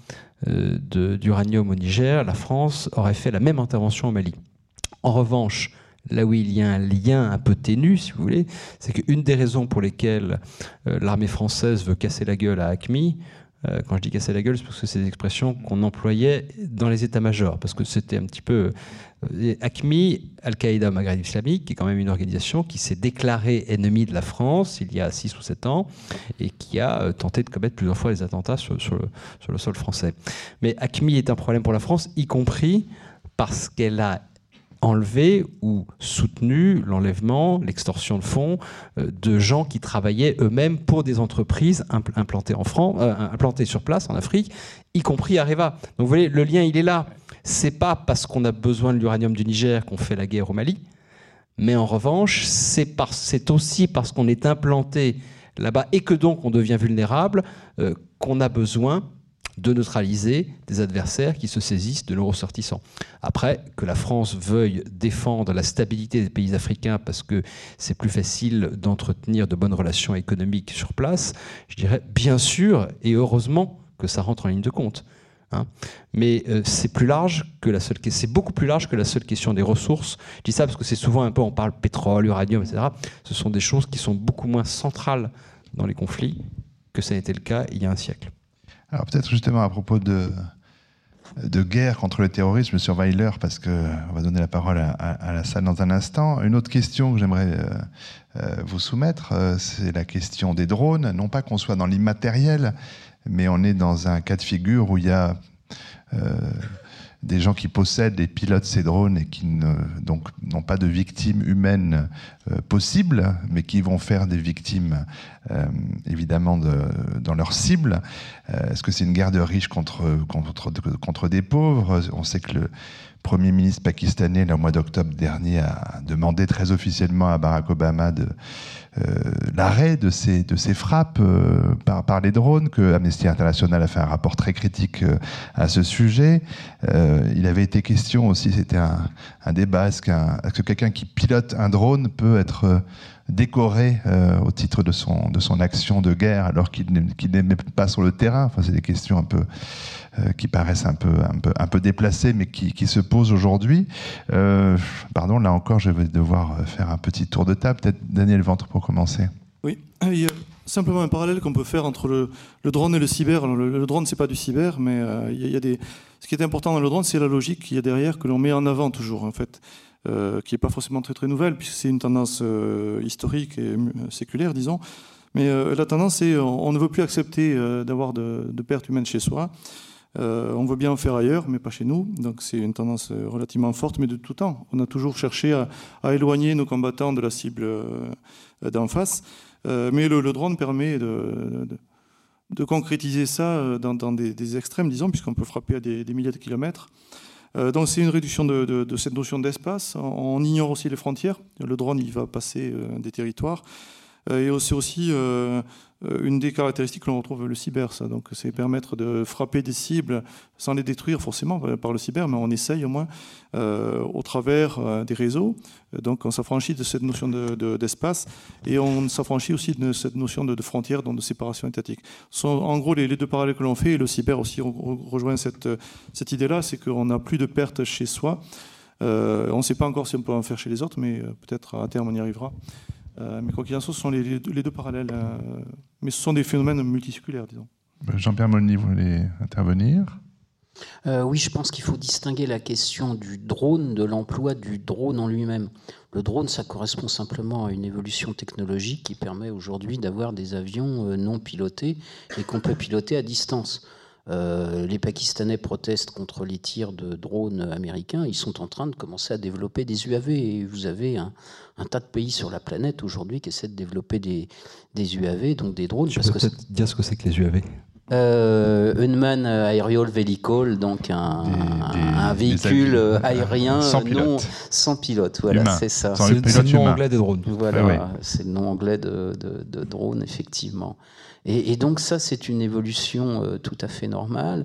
euh, d'uranium au Niger, la France aurait fait la même intervention au Mali. En revanche, là où il y a un lien un peu ténu, si vous voulez, c'est qu'une des raisons pour lesquelles euh, l'armée française veut casser la gueule à ACMI, euh, quand je dis casser la gueule, c'est parce que c'est des expressions qu'on employait dans les états-majors, parce que c'était un petit peu... Euh, ACMI, Al-Qaïda Maghreb islamique, qui est quand même une organisation qui s'est déclarée ennemie de la France il y a 6 ou 7 ans, et qui a euh, tenté de commettre plusieurs fois des attentats sur, sur, le, sur le sol français. Mais ACMI est un problème pour la France, y compris parce qu'elle a enlevé ou soutenu l'enlèvement, l'extorsion de fonds euh, de gens qui travaillaient eux-mêmes pour des entreprises euh, implantées sur place en Afrique, y compris Areva. Donc vous voyez, le lien il est là. C'est pas parce qu'on a besoin de l'uranium du Niger qu'on fait la guerre au Mali, mais en revanche, c'est aussi parce qu'on est implanté là-bas et que donc on devient vulnérable, euh, qu'on a besoin de neutraliser des adversaires qui se saisissent de nos ressortissants. Après, que la France veuille défendre la stabilité des pays africains parce que c'est plus facile d'entretenir de bonnes relations économiques sur place, je dirais bien sûr et heureusement que ça rentre en ligne de compte. Hein. Mais euh, c'est plus large que la seule, c'est beaucoup plus large que la seule question des ressources. Je dis ça parce que c'est souvent un peu, on parle pétrole, uranium, etc. Ce sont des choses qui sont beaucoup moins centrales dans les conflits que ça été le cas il y a un siècle. Alors peut-être justement à propos de, de guerre contre le terrorisme, sur Weiler, parce qu'on va donner la parole à, la salle dans un instant. Une autre question que j'aimerais euh, euh, vous soumettre, euh, c'est la question des drones. Non pas qu'on soit dans l'immatériel, mais on est dans un cas de figure où il y a des gens qui possèdent et pilotent ces drones et qui n'ont pas de victimes humaines euh, possibles, mais qui vont faire des victimes euh, évidemment dans leur cible. Euh, est-ce que c'est une guerre de riches contre, contre, des pauvres? On sait que le Premier ministre pakistanais, le mois d'octobre dernier, a demandé très officiellement à Barack Obama de l'arrêt de ces, de ces frappes euh, par, les drones, que Amnesty International a fait un rapport très critique euh, à ce sujet. il avait été question aussi, c'était un, un, débat, est-ce, que quelqu'un qui pilote un drone peut être décoré au titre de son, de son action de guerre alors qu'il n'est même pas sur le terrain? Enfin, c'est des questions un peu euh, qui paraissent un peu, un peu, un peu déplacées, mais qui, se posent aujourd'hui. Euh, pardon, là encore, je vais devoir faire un petit tour de table. Peut-être Daniel Ventre Oui, il y a simplement un parallèle qu'on peut faire entre le, drone et le cyber. le, le, drone, c'est pas du cyber, mais euh, il, y a, des... ce qui est important dans le drone, c'est la logique qu'il y a derrière, que l'on met en avant toujours, en fait. Euh, qui n'est pas forcément très très nouvelle, puisque c'est une tendance euh, historique et séculaire, disons. Mais la tendance, c'est on, ne veut plus accepter d'avoir de, de, pertes humaines chez soi. Euh, on veut bien en faire ailleurs, mais pas chez nous. Donc c'est une tendance euh, relativement forte, mais de tout temps. On a toujours cherché à, éloigner nos combattants de la cible euh, d'en face. mais le, drone permet de, concrétiser ça dans, des, extrêmes, disons, puisqu'on peut frapper à des, milliers de kilomètres. donc c'est une réduction de, cette notion d'espace. On, ignore aussi les frontières. Le drone, il va passer des territoires. et c'est aussi une des caractéristiques que l'on retrouve le cyber, ça. Donc, c'est permettre de frapper des cibles sans les détruire forcément par le cyber, mais on essaye au moins euh, au travers euh, des réseaux. Donc, on s'affranchit de cette notion d'espace de, et on s'affranchit aussi de cette notion de, frontière, donc de séparation étatique. sont en gros les, deux parallèles que l'on fait et le cyber aussi rejoint cette, cette idée-là, c'est qu'on n'a plus de pertes chez soi. on ne sait pas encore si on peut en faire chez les autres, mais peut-être à terme on y arrivera. Euh, ce sont les, deux parallèles. Euh, mais ce sont des phénomènes multisculaires, disons. Ben, Jean-Pierre Molny voulait intervenir? Euh, oui, je pense qu'il faut distinguer la question du drone de l'emploi du drone en lui-même. Le drone, ça correspond simplement à une évolution technologique qui permet aujourd'hui d'avoir des avions non pilotés et qu'on peut piloter à distance. Euh, les Pakistanais protestent contre les tirs de drones américains. Ils sont en train de commencer à développer des UAV. Et vous avez un, tas de pays sur la planète aujourd'hui qui essaient de développer des, UAV, donc des drones. Tu peux peut-être dire ce que c'est que les UAV euh, Unman Aerial Vehicle, donc un, véhicule aérien sans pilote. non sans pilote. Voilà, c'est ça. C'est le nom anglais des drones. Voilà, c'est le nom anglais de, de, de drone, effectivement. Et, donc ça, c'est une évolution euh, tout à fait normale.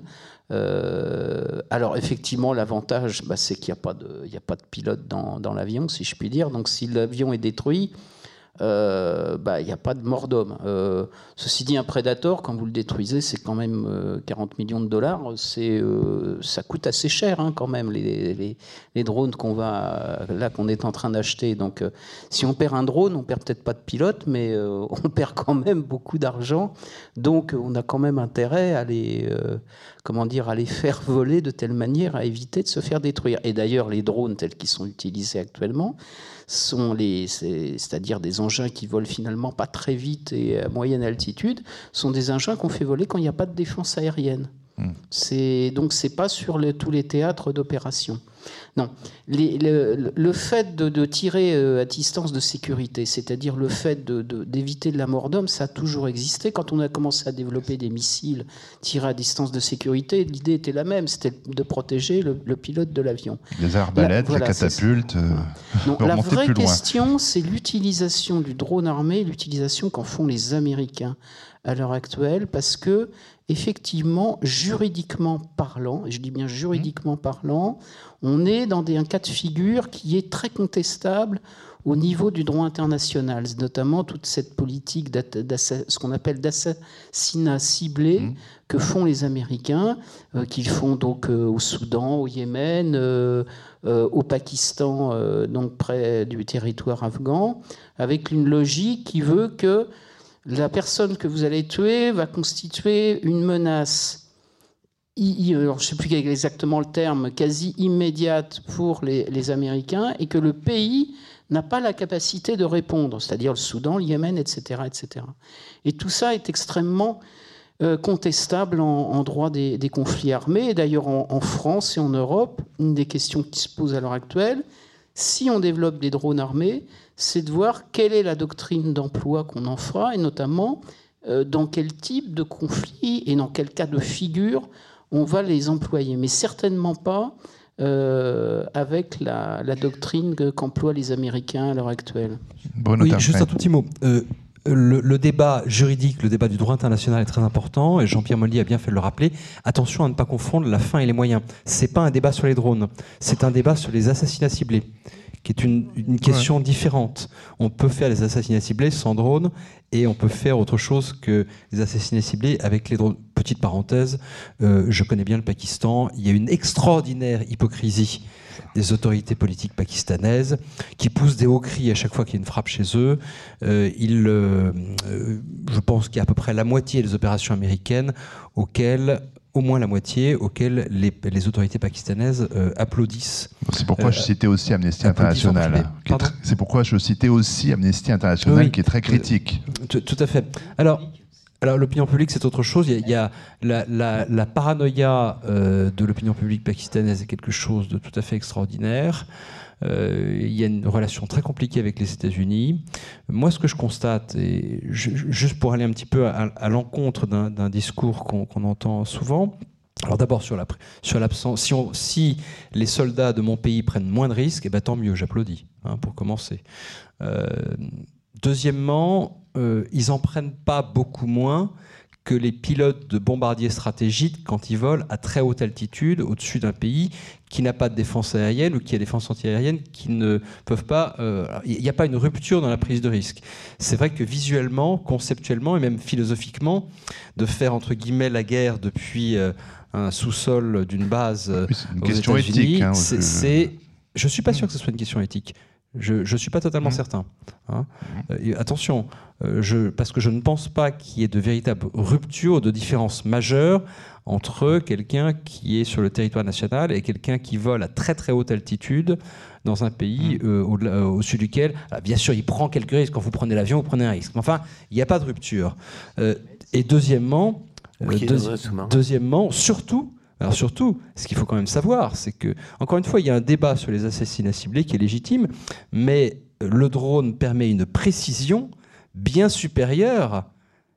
Euh, alors effectivement, l'avantage, bah, c'est qu'il n'y a, pas de, pilote dans, dans l'avion, si je puis dire. Donc si l'avion est détruit, euh, bah, il n'y a pas de mort d'homme. Euh, ceci dit, un Predator, quand vous le détruisez, c'est quand même 40 euh, millions de dollars. C'est, ça coûte assez cher hein, quand même, les, les, drones qu'on va, là, qu'on est en train d'acheter. Donc, si on perd un drone, on perd peut-être pas de pilote, mais on perd quand même beaucoup d'argent. Donc, on a quand même intérêt à les, comment dire, à les faire voler de telle manière à éviter de se faire détruire. Et d'ailleurs, les drones tels qu'ils sont utilisés actuellement, sont les, c'est-à-dire des engins qui volent finalement pas très vite et à moyenne altitude, sont des engins qu'on fait voler quand il n'y a pas de défense aérienne. Hmm. C'est donc c'est pas sur tous les théâtres d'opération. Non. le, fait de, tirer euh, à distance de sécurité, c'est-à-dire le fait d'éviter de, la mort d'homme, ça a toujours existé. Quand on a commencé à développer des missiles tirés à distance de sécurité, l'idée était la même, c'était de protéger le, pilote de l'avion. Les arbalètes, les catapultes. Euh, la vraie question, c'est l'utilisation du drone armé, l'utilisation qu'en font les Américains à l'heure actuelle, parce que effectivement, juridiquement parlant, et je dis bien juridiquement parlant, on est dans un cas de figure qui est très contestable au niveau du droit international, notamment toute cette politique, ce qu'on appelle d'assassinat ciblé mmh. que font les Américains, euh, qu'ils font donc euh, au Soudan, au Yémen, euh, au Pakistan, donc près du territoire afghan, avec une logique qui veut que la personne que vous allez tuer va constituer une menace, je ne sais plus exactement le terme, quasi immédiate pour les, Américains, et que le pays n'a pas la capacité de répondre, c'est-à-dire le Soudan, le Yémen, etc. etc. Et tout ça est extrêmement euh, contestable en, droit des, conflits armés. D'ailleurs, en, France et en Europe, une des questions qui se posent à l'heure actuelle, si on développe des drones armés, c'est de voir quelle est la doctrine d'emploi qu'on en fera, et notamment euh, dans quel type de conflit et dans quel cas de figure on va les employer. Mais certainement pas euh, avec la, doctrine qu'emploient les Américains à l'heure actuelle. oui, juste un tout petit mot. Euh, le, débat juridique, le débat du droit international est très important, et Jean-Pierre Molly a bien fait de le rappeler. Attention à ne pas confondre la fin et les moyens. Ce n'est pas un débat sur les drones, c'est un débat sur les assassinats ciblés qui est une, question différente. On peut faire des assassinats ciblés sans drone et on peut faire autre chose que les assassinats ciblés avec les drones. Petite parenthèse, euh, je connais bien le Pakistan. Il y a une extraordinaire hypocrisie des autorités politiques pakistanaises qui poussent des hauts cris à chaque fois qu'il y a une frappe chez eux. Euh, euh, je pense qu'il y a à peu près la moitié des opérations américaines auxquelles au moins la moitié, auxquelles les, autorités pakistanaises euh, applaudissent. C'est pourquoi je euh, citais aussi Amnesty International. C'est pourquoi je citais aussi Amnesty International, qui est très critique. Tout, à fait. Alors, alors l'opinion publique, c'est autre chose. Il y a, la, paranoïa euh, de l'opinion publique pakistanaise est quelque chose de tout à fait extraordinaire. Euh, il y a une relation très compliquée avec les États-Unis. Moi, ce que je constate, et juste pour aller un petit peu à, l'encontre d'un discours qu'on entend souvent, alors d'abord sur l'absence, si, les soldats de mon pays prennent moins de risques, eh ben, tant mieux, j'applaudis, hein, pour commencer. Euh, deuxièmement, euh, ils n'en prennent pas beaucoup moins que les pilotes de bombardiers stratégiques quand ils volent à très haute altitude au-dessus d'un pays qui n'a pas de défense aérienne ou qui a des défense antiaérienne qui ne peuvent pas. Euh, il n'y a pas une rupture dans la prise de risque. C'est vrai que visuellement, conceptuellement et même philosophiquement, de faire entre guillemets la guerre depuis euh, un sous-sol d'une base euh, une question éthique. Hein, c'est, je suis pas sûr que ce soit une question éthique. Je ne suis pas totalement mmh. certain. Hein. Mmh. attention, euh, je, parce que je ne pense pas qu'il y ait de véritables ruptures, de différences majeures entre quelqu'un qui est sur le territoire national et quelqu'un qui vole à très très haute altitude dans un pays mmh. euh, au, euh, au, duquel, bien sûr, il prend quelques risques. Quand vous prenez l'avion, vous prenez un risque. Mais enfin, il n'y a pas de rupture. et deuxièmement, deuxièmement, surtout, alors surtout, ce qu'il faut quand même savoir, c'est que, encore une fois, il y a un débat sur les assassinats ciblés qui est légitime, mais le drone permet une précision bien supérieure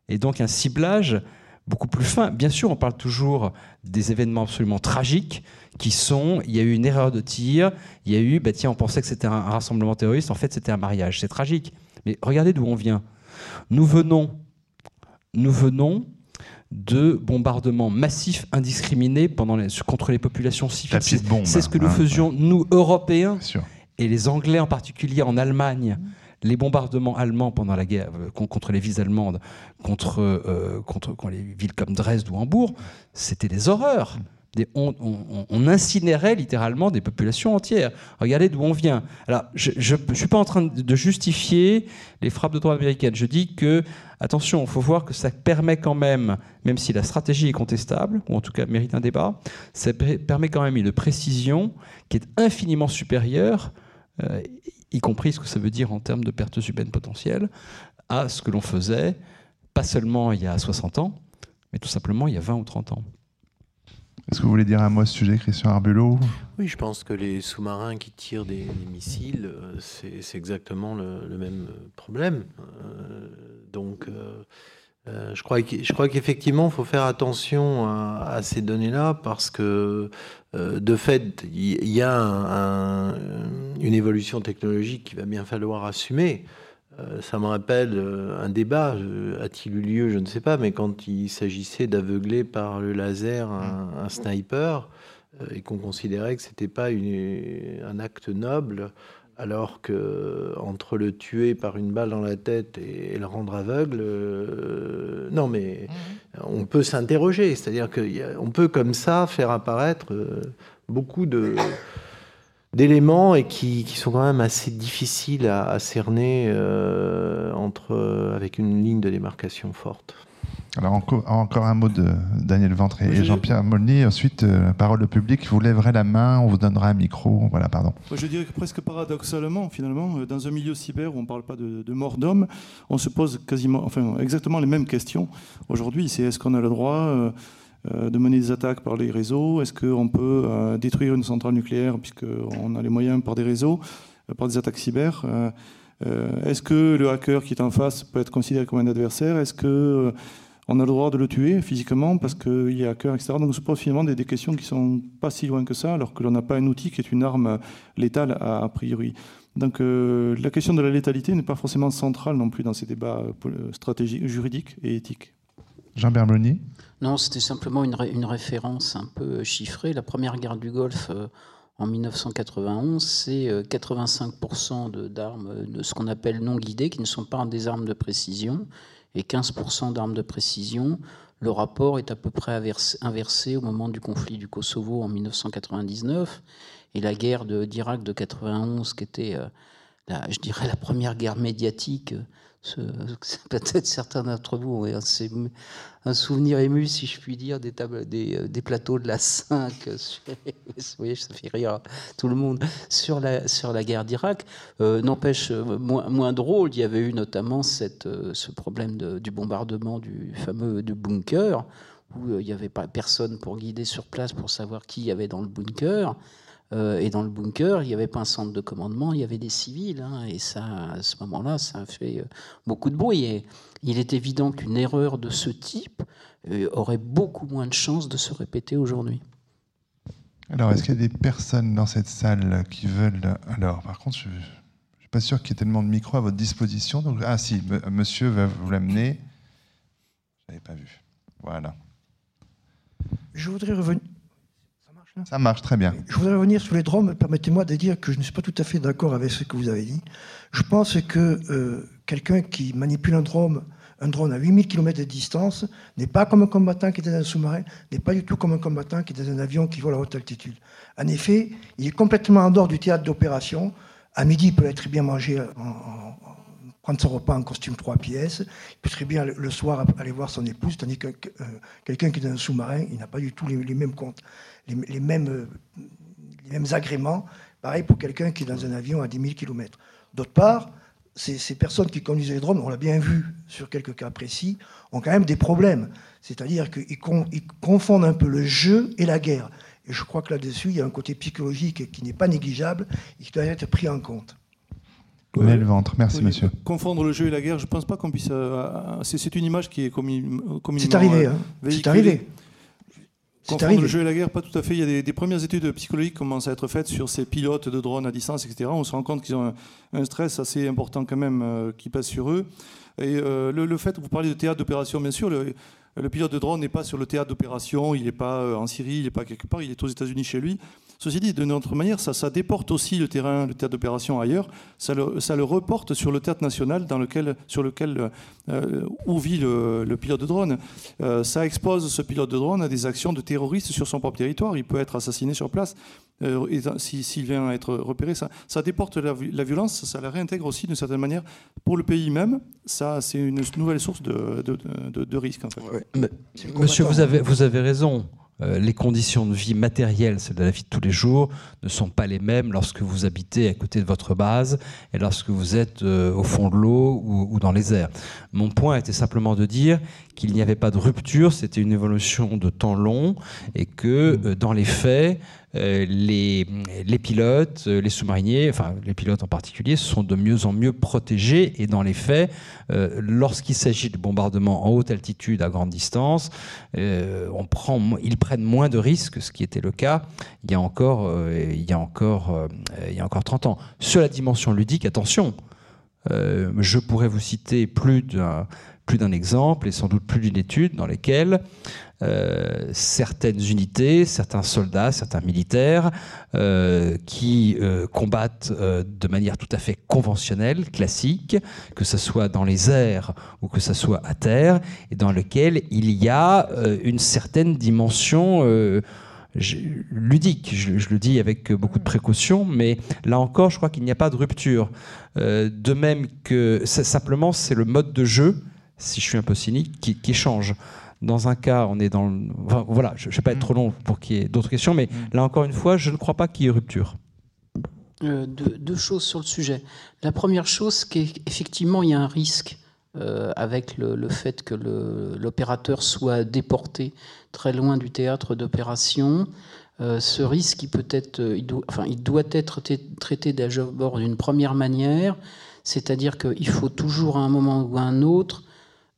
et donc un ciblage beaucoup plus fin. Bien sûr, on parle toujours des événements absolument tragiques qui sont, il y a eu une erreur de tir, il y a eu, bah tiens, on pensait que c'était un rassemblement terroriste, en fait c'était un mariage. C'est tragique. Mais regardez d'où on vient. Nous venons, nous venons de bombardements massifs indiscriminés pendant contre les populations civiles. C'est ce que nous hein, faisions, nous, Européens, et les Anglais en particulier en Allemagne. Les bombardements allemands pendant la guerre euh, contre les villes allemandes, contre, euh, contre, contre, les villes comme Dresde ou Hambourg, c'était des horreurs on, incinérait littéralement des populations entières. Regardez d'où on vient. Alors, je ne suis pas en train de justifier les frappes de droit américaines. Je dis que, attention, il faut voir que ça permet quand même, même si la stratégie est contestable, ou en tout cas mérite un débat, ça permet quand même une précision qui est infiniment supérieure, euh, y compris ce que ça veut dire en termes de pertes humaines potentielles, à ce que l'on faisait, pas seulement il y a 60 ans, mais tout simplement il y a 20 ou 30 ans. Est-ce que vous voulez dire un mot à ce sujet, Christian Arbulot? Oui, je pense que les sous-marins qui tirent des, missiles, euh, c'est exactement le, même problème. Euh, donc, euh, je crois qu'effectivement, il faut faire attention à, ces données-là parce que, de fait, il y, a une évolution technologique qu'il va bien falloir assumer. Euh, ça me rappelle euh, un débat, a-t-il eu lieu, je ne sais pas, mais quand il s'agissait d'aveugler par le laser un, sniper, euh, et qu'on considérait que ce n'était pas un acte noble, alors que entre le tuer par une balle dans la tête et, le rendre aveugle, non mais mhm. on peut s'interroger, c'est-à-dire qu'on peut comme ça faire apparaître beaucoup de d'éléments et qui, sont quand même assez difficiles à, cerner euh, entre, euh, avec une ligne de démarcation forte. Alors encore, un mot de Daniel Ventre et Jean-Pierre Molny. Ensuite, euh, parole au public. Vous lèverez la main, on vous donnera un micro. Voilà, pardon. Je dirais que presque paradoxalement, finalement, dans un milieu cyber où on ne parle pas de, de mort d'homme, on se pose quasiment, enfin, exactement les mêmes questions. Aujourd'hui, c'est est-ce qu'on a le droit euh, de mener des attaques par les réseaux Est-ce qu'on peut euh, détruire une centrale nucléaire puisqu'on a les moyens par des réseaux, euh, par des attaques cyber Est-ce que le hacker qui est en face peut être considéré comme un adversaire? Est-ce que on a le droit de le tuer physiquement parce qu'il est hacker, etc. Donc on se pose finalement des, questions qui sont pas si loin que ça, alors que l'on n'a pas un outil qui est une arme létale a, priori. Donc la question de la létalité n'est pas forcément centrale non plus dans ces débats stratégiques, juridiques et éthiques. Jean Bermoni non, c'était simplement une, référence un peu chiffrée. La première guerre du Golfe euh, en 1991, c'est 85% euh, d'armes euh, de, ce qu'on appelle non guidées, qui ne sont pas des armes de précision, et 15% d'armes de précision. Le rapport est à peu près inversé au moment du conflit du Kosovo en 1999 et la guerre d'Irak de, 91, qui était, je dirais, la première guerre médiatique Peut-être certains d'entre vous ont un souvenir ému, si je puis dire, des, tables, des, euh, plateaux de la 5. Vous voyez, ça fait rire tout le monde sur la, guerre d'Irak. Euh, n'empêche, euh, moins, drôle, il y avait eu notamment ce problème du bombardement du fameux du bunker, où il n'y avait pas personne pour guider sur place pour savoir qui y avait dans le bunker. Euh, et dans le bunker, il n'y avait pas un centre de commandement, il y avait des civils. Hein, et ça, à ce moment-là, ça a fait euh, beaucoup de bruit. Et il est évident qu'une erreur de ce type euh, aurait beaucoup moins de chances de se répéter aujourd'hui. Alors, est-ce qu'il y a des personnes dans cette salle qui veulent... Alors, par contre, je ne suis pas sûr qu'il y ait tellement de micros à votre disposition. Donc... Ah si, monsieur va vous l'amener. Je n'avais pas vu. Voilà. Je voudrais revenir... Ça marche très bien. Je voudrais revenir sur les drones. Permettez-moi de dire que je ne suis pas tout à fait d'accord avec ce que vous avez dit. Je pense que euh, quelqu'un qui manipule un drone, un drone à 8000 km de distance n'est pas comme un combattant qui est dans un sous-marin, n'est pas du tout comme un combattant qui est dans un avion qui vole à haute altitude. En effet, il est complètement en dehors du théâtre d'opération. À midi, il peut être bien mangé, prendre son repas en costume trois pièces. Il peut très bien le soir aller voir son épouse, tandis que euh, quelqu'un qui est dans un sous-marin, il n'a pas du tout les, mêmes comptes les, mêmes, les mêmes agréments. Pareil pour quelqu'un qui est dans un avion à 10 000 km. D'autre part, ces, personnes qui conduisent les drones, on l'a bien vu sur quelques cas précis, ont quand même des problèmes. C'est-à-dire qu'ils confondent un peu le jeu et la guerre. Et je crois que là-dessus, il y a un côté psychologique qui n'est pas négligeable et qui doit être pris en compte. Mais le ventre, merci monsieur. Confondre le jeu et la guerre, je ne pense pas qu'on puisse. Euh, euh, c'est une image qui est communément. C'est arrivé, hein. C'est arrivé. Confondre le jeu et la guerre, pas tout à fait. Il y a des, premières études psychologiques qui commencent à être faites sur ces pilotes de drones à distance, etc. On se rend compte qu'ils ont un, stress assez important quand même euh, qui passe sur eux. Et euh, le, fait vous parlez de théâtre d'opération, bien sûr, le, le pilote de drone n'est pas sur le théâtre d'opération, il n'est pas en Syrie, il n'est pas quelque part, il est aux États-Unis chez lui. Ceci dit, de notre manière, ça, ça déporte aussi le terrain, le théâtre d'opération ailleurs. Ça le, ça le, reporte sur le théâtre national dans lequel, sur lequel euh, où vit le, pilote de drone. Euh, ça expose ce pilote de drone à des actions de terroristes sur son propre territoire. Il peut être assassiné sur place. Euh, s'il vient à être repéré, ça, ça déporte la, violence, ça la réintègre aussi d'une certaine manière pour le pays même. Ça, c'est une nouvelle source de, de, de, risque. En fait. Monsieur, vous avez, vous avez raison. Euh, les conditions de vie matérielles, celles de la vie de tous les jours, ne sont pas les mêmes lorsque vous habitez à côté de votre base et lorsque vous êtes euh, au fond de l'eau ou, dans les airs. Mon point était simplement de dire qu'il n'y avait pas de rupture, c'était une évolution de temps long et que euh, dans les faits, les, les, pilotes, euh, les sous-mariniers, enfin les pilotes en particulier, sont de mieux en mieux protégés et dans les faits, euh, lorsqu'il s'agit de bombardements en haute altitude à grande distance, ils prennent moins de risques, ce qui était le cas il y a encore, il y a encore, il y a encore 30 ans. Sur la dimension ludique, attention, je pourrais vous citer plus d'un plus d'un exemple et sans doute plus d'une étude dans lesquelles euh, certaines unités, certains soldats, certains militaires euh, qui euh, combattent de manière tout à fait conventionnelle, classique, que ce soit dans les airs ou que ce soit à terre, et dans lequel il y a une certaine dimension ludique. Je, le dis avec beaucoup de précaution, mais là encore, je crois qu'il n'y a pas de rupture. de même que simplement, c'est le mode de jeu, si je suis un peu cynique, qui change. Dans un cas, on est dans. voilà, je ne vais pas être trop long pour qu'il y ait d'autres questions, mais mm. là encore une fois, je ne crois pas qu'il y ait rupture. Euh, deux, choses sur le sujet. La première chose, c'est qu'effectivement, il y a un risque euh, avec le, fait que l'opérateur soit déporté très loin du théâtre d'opération. Euh, ce risque, il peut être, il doit, enfin, il doit être traité d'abord d'une première manière, c'est-à-dire qu'il faut toujours à un moment ou à un autre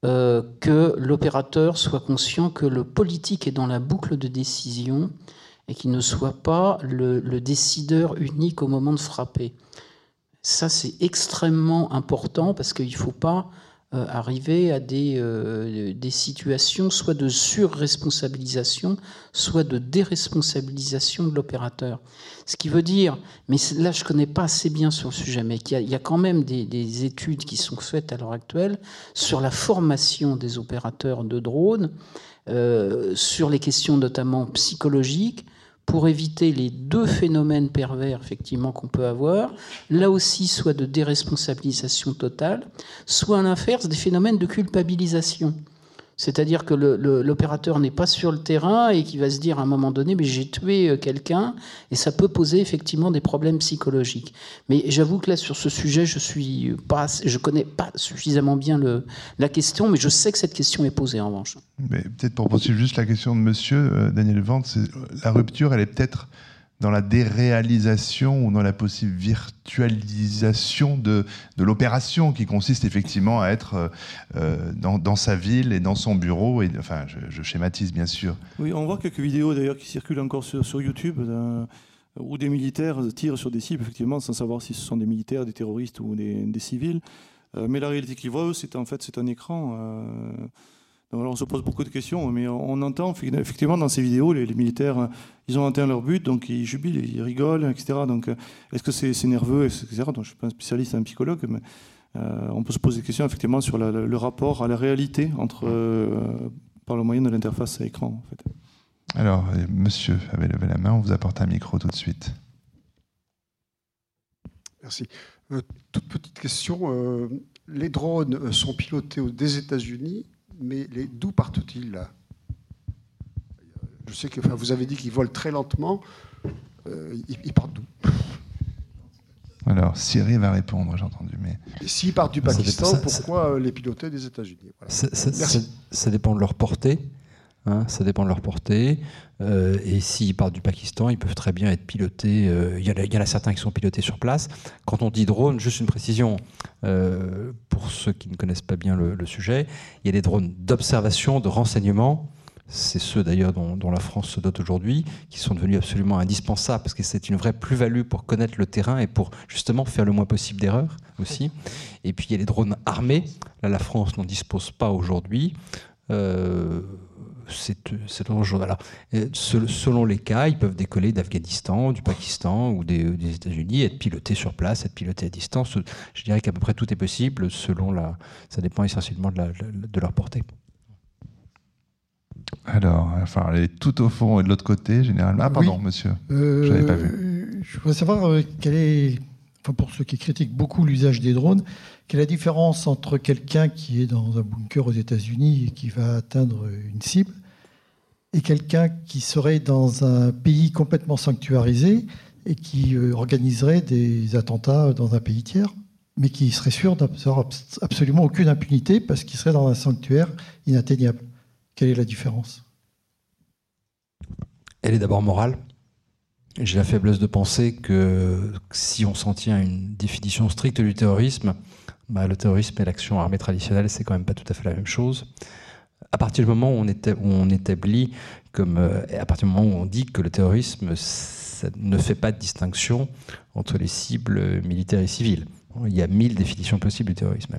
euh, que l'opérateur soit conscient que le politique est dans la boucle de décision et qu'il ne soit pas le, décideur unique au moment de frapper. Ça, c'est extrêmement important parce qu'il ne faut pas euh, arriver à des, euh, des, situations soit de surresponsabilisation, soit de déresponsabilisation de l'opérateur. Ce qui veut dire, mais là je ne connais pas assez bien sur le sujet, mais qu'il y, a quand même des, des, études qui sont faites à l'heure actuelle sur la formation des opérateurs de drones, euh, sur les questions notamment psychologiques, pour éviter les deux phénomènes pervers effectivement qu'on peut avoir, là aussi soit de déresponsabilisation totale, soit à l'inverse des phénomènes de culpabilisation. C'est-à-dire que l'opérateur n'est pas sur le terrain et qui va se dire à un moment donné, mais j'ai tué euh, quelqu'un, et ça peut poser effectivement des problèmes psychologiques. Mais j'avoue que là, sur ce sujet, je suis pas, je connais pas suffisamment bien la question, mais je sais que cette question est posée en revanche. Peut-être pour poursuivre juste la question de Monsieur euh, Daniel Vente, la rupture, elle est peut-être dans la déréalisation ou dans la possible virtualisation de, de l'opération qui consiste effectivement à être euh, euh, dans, sa ville et dans son bureau. Et, enfin, je, schématise bien sûr. Oui, on voit quelques vidéos d'ailleurs qui circulent encore sur, sur YouTube où des militaires tirent sur des cibles, effectivement, sans savoir si ce sont des militaires, des terroristes ou des, des civils. Euh, mais la réalité qu'ils voient, c'est en fait un écran on se pose beaucoup de questions, mais on entend effectivement dans ces vidéos, les, militaires, ils ont atteint leur but, donc ils jubilent, ils rigolent, etc. Donc est-ce que c'est nerveux, etc. Donc, je ne suis pas un spécialiste, un psychologue, mais euh, on peut se poser des questions effectivement sur le rapport à la réalité entre, euh, par le moyen de l'interface à écran. En fait. Alors, euh, monsieur avait levé la main, on vous apporte un micro tout de suite. Merci. toute petite question. les drones sont pilotés des États-Unis mais d'où partent-ils Je sais que vous avez dit qu'ils volent très lentement. Euh, ils, partent d'où? Alors, Syrie va répondre, j'ai entendu. Mais... s'ils partent du Pakistan, pourquoi les piloter des États-Unis? Ça, dépend de leur portée. Hein, ça dépend de leur portée. Euh, et s'ils partent du Pakistan, ils peuvent très bien être pilotés. Euh, il y, en a certains qui sont pilotés sur place. Quand on dit drone, juste une précision euh, pour ceux qui ne connaissent pas bien le, sujet, il y a des drones d'observation, de renseignement. C'est ceux d'ailleurs dont, la France se dote aujourd'hui, qui sont devenus absolument indispensables parce que c'est une vraie plus-value pour connaître le terrain et pour justement faire le moins possible d'erreurs aussi. Et puis il y a les drones armés. Là, la France n'en dispose pas aujourd'hui. C'est dangereux. Voilà. selon les cas, ils peuvent décoller d'Afghanistan, du Pakistan ou des, États-Unis, être pilotés sur place, être pilotés à distance. Je dirais qu'à peu près tout est possible, selon la. Ça dépend essentiellement de, de leur portée. Alors, enfin, elle est tout au fond et de l'autre côté, généralement. Ah, pardon, monsieur. Euh, je n'avais pas vu. Je voudrais savoir euh, quel est, enfin, pour ceux qui critiquent beaucoup l'usage des drones, quelle est la différence entre quelqu'un qui est dans un bunker aux États-Unis et qui va atteindre une cible et quelqu'un qui serait dans un pays complètement sanctuarisé et qui euh, organiserait des attentats dans un pays tiers, mais qui serait sûr d'avoir absolument aucune impunité parce qu'il serait dans un sanctuaire inatteignable. Quelle est la différence? Elle est d'abord morale. J'ai la faiblesse de penser que si on s'en tient à une définition stricte du terrorisme, bah, le terrorisme et l'action armée traditionnelle, c'est quand même pas tout à fait la même chose. À partir du moment où on, dit que le terrorisme ne fait pas de distinction entre les cibles militaires et civiles. Il y a mille définitions possibles du terrorisme.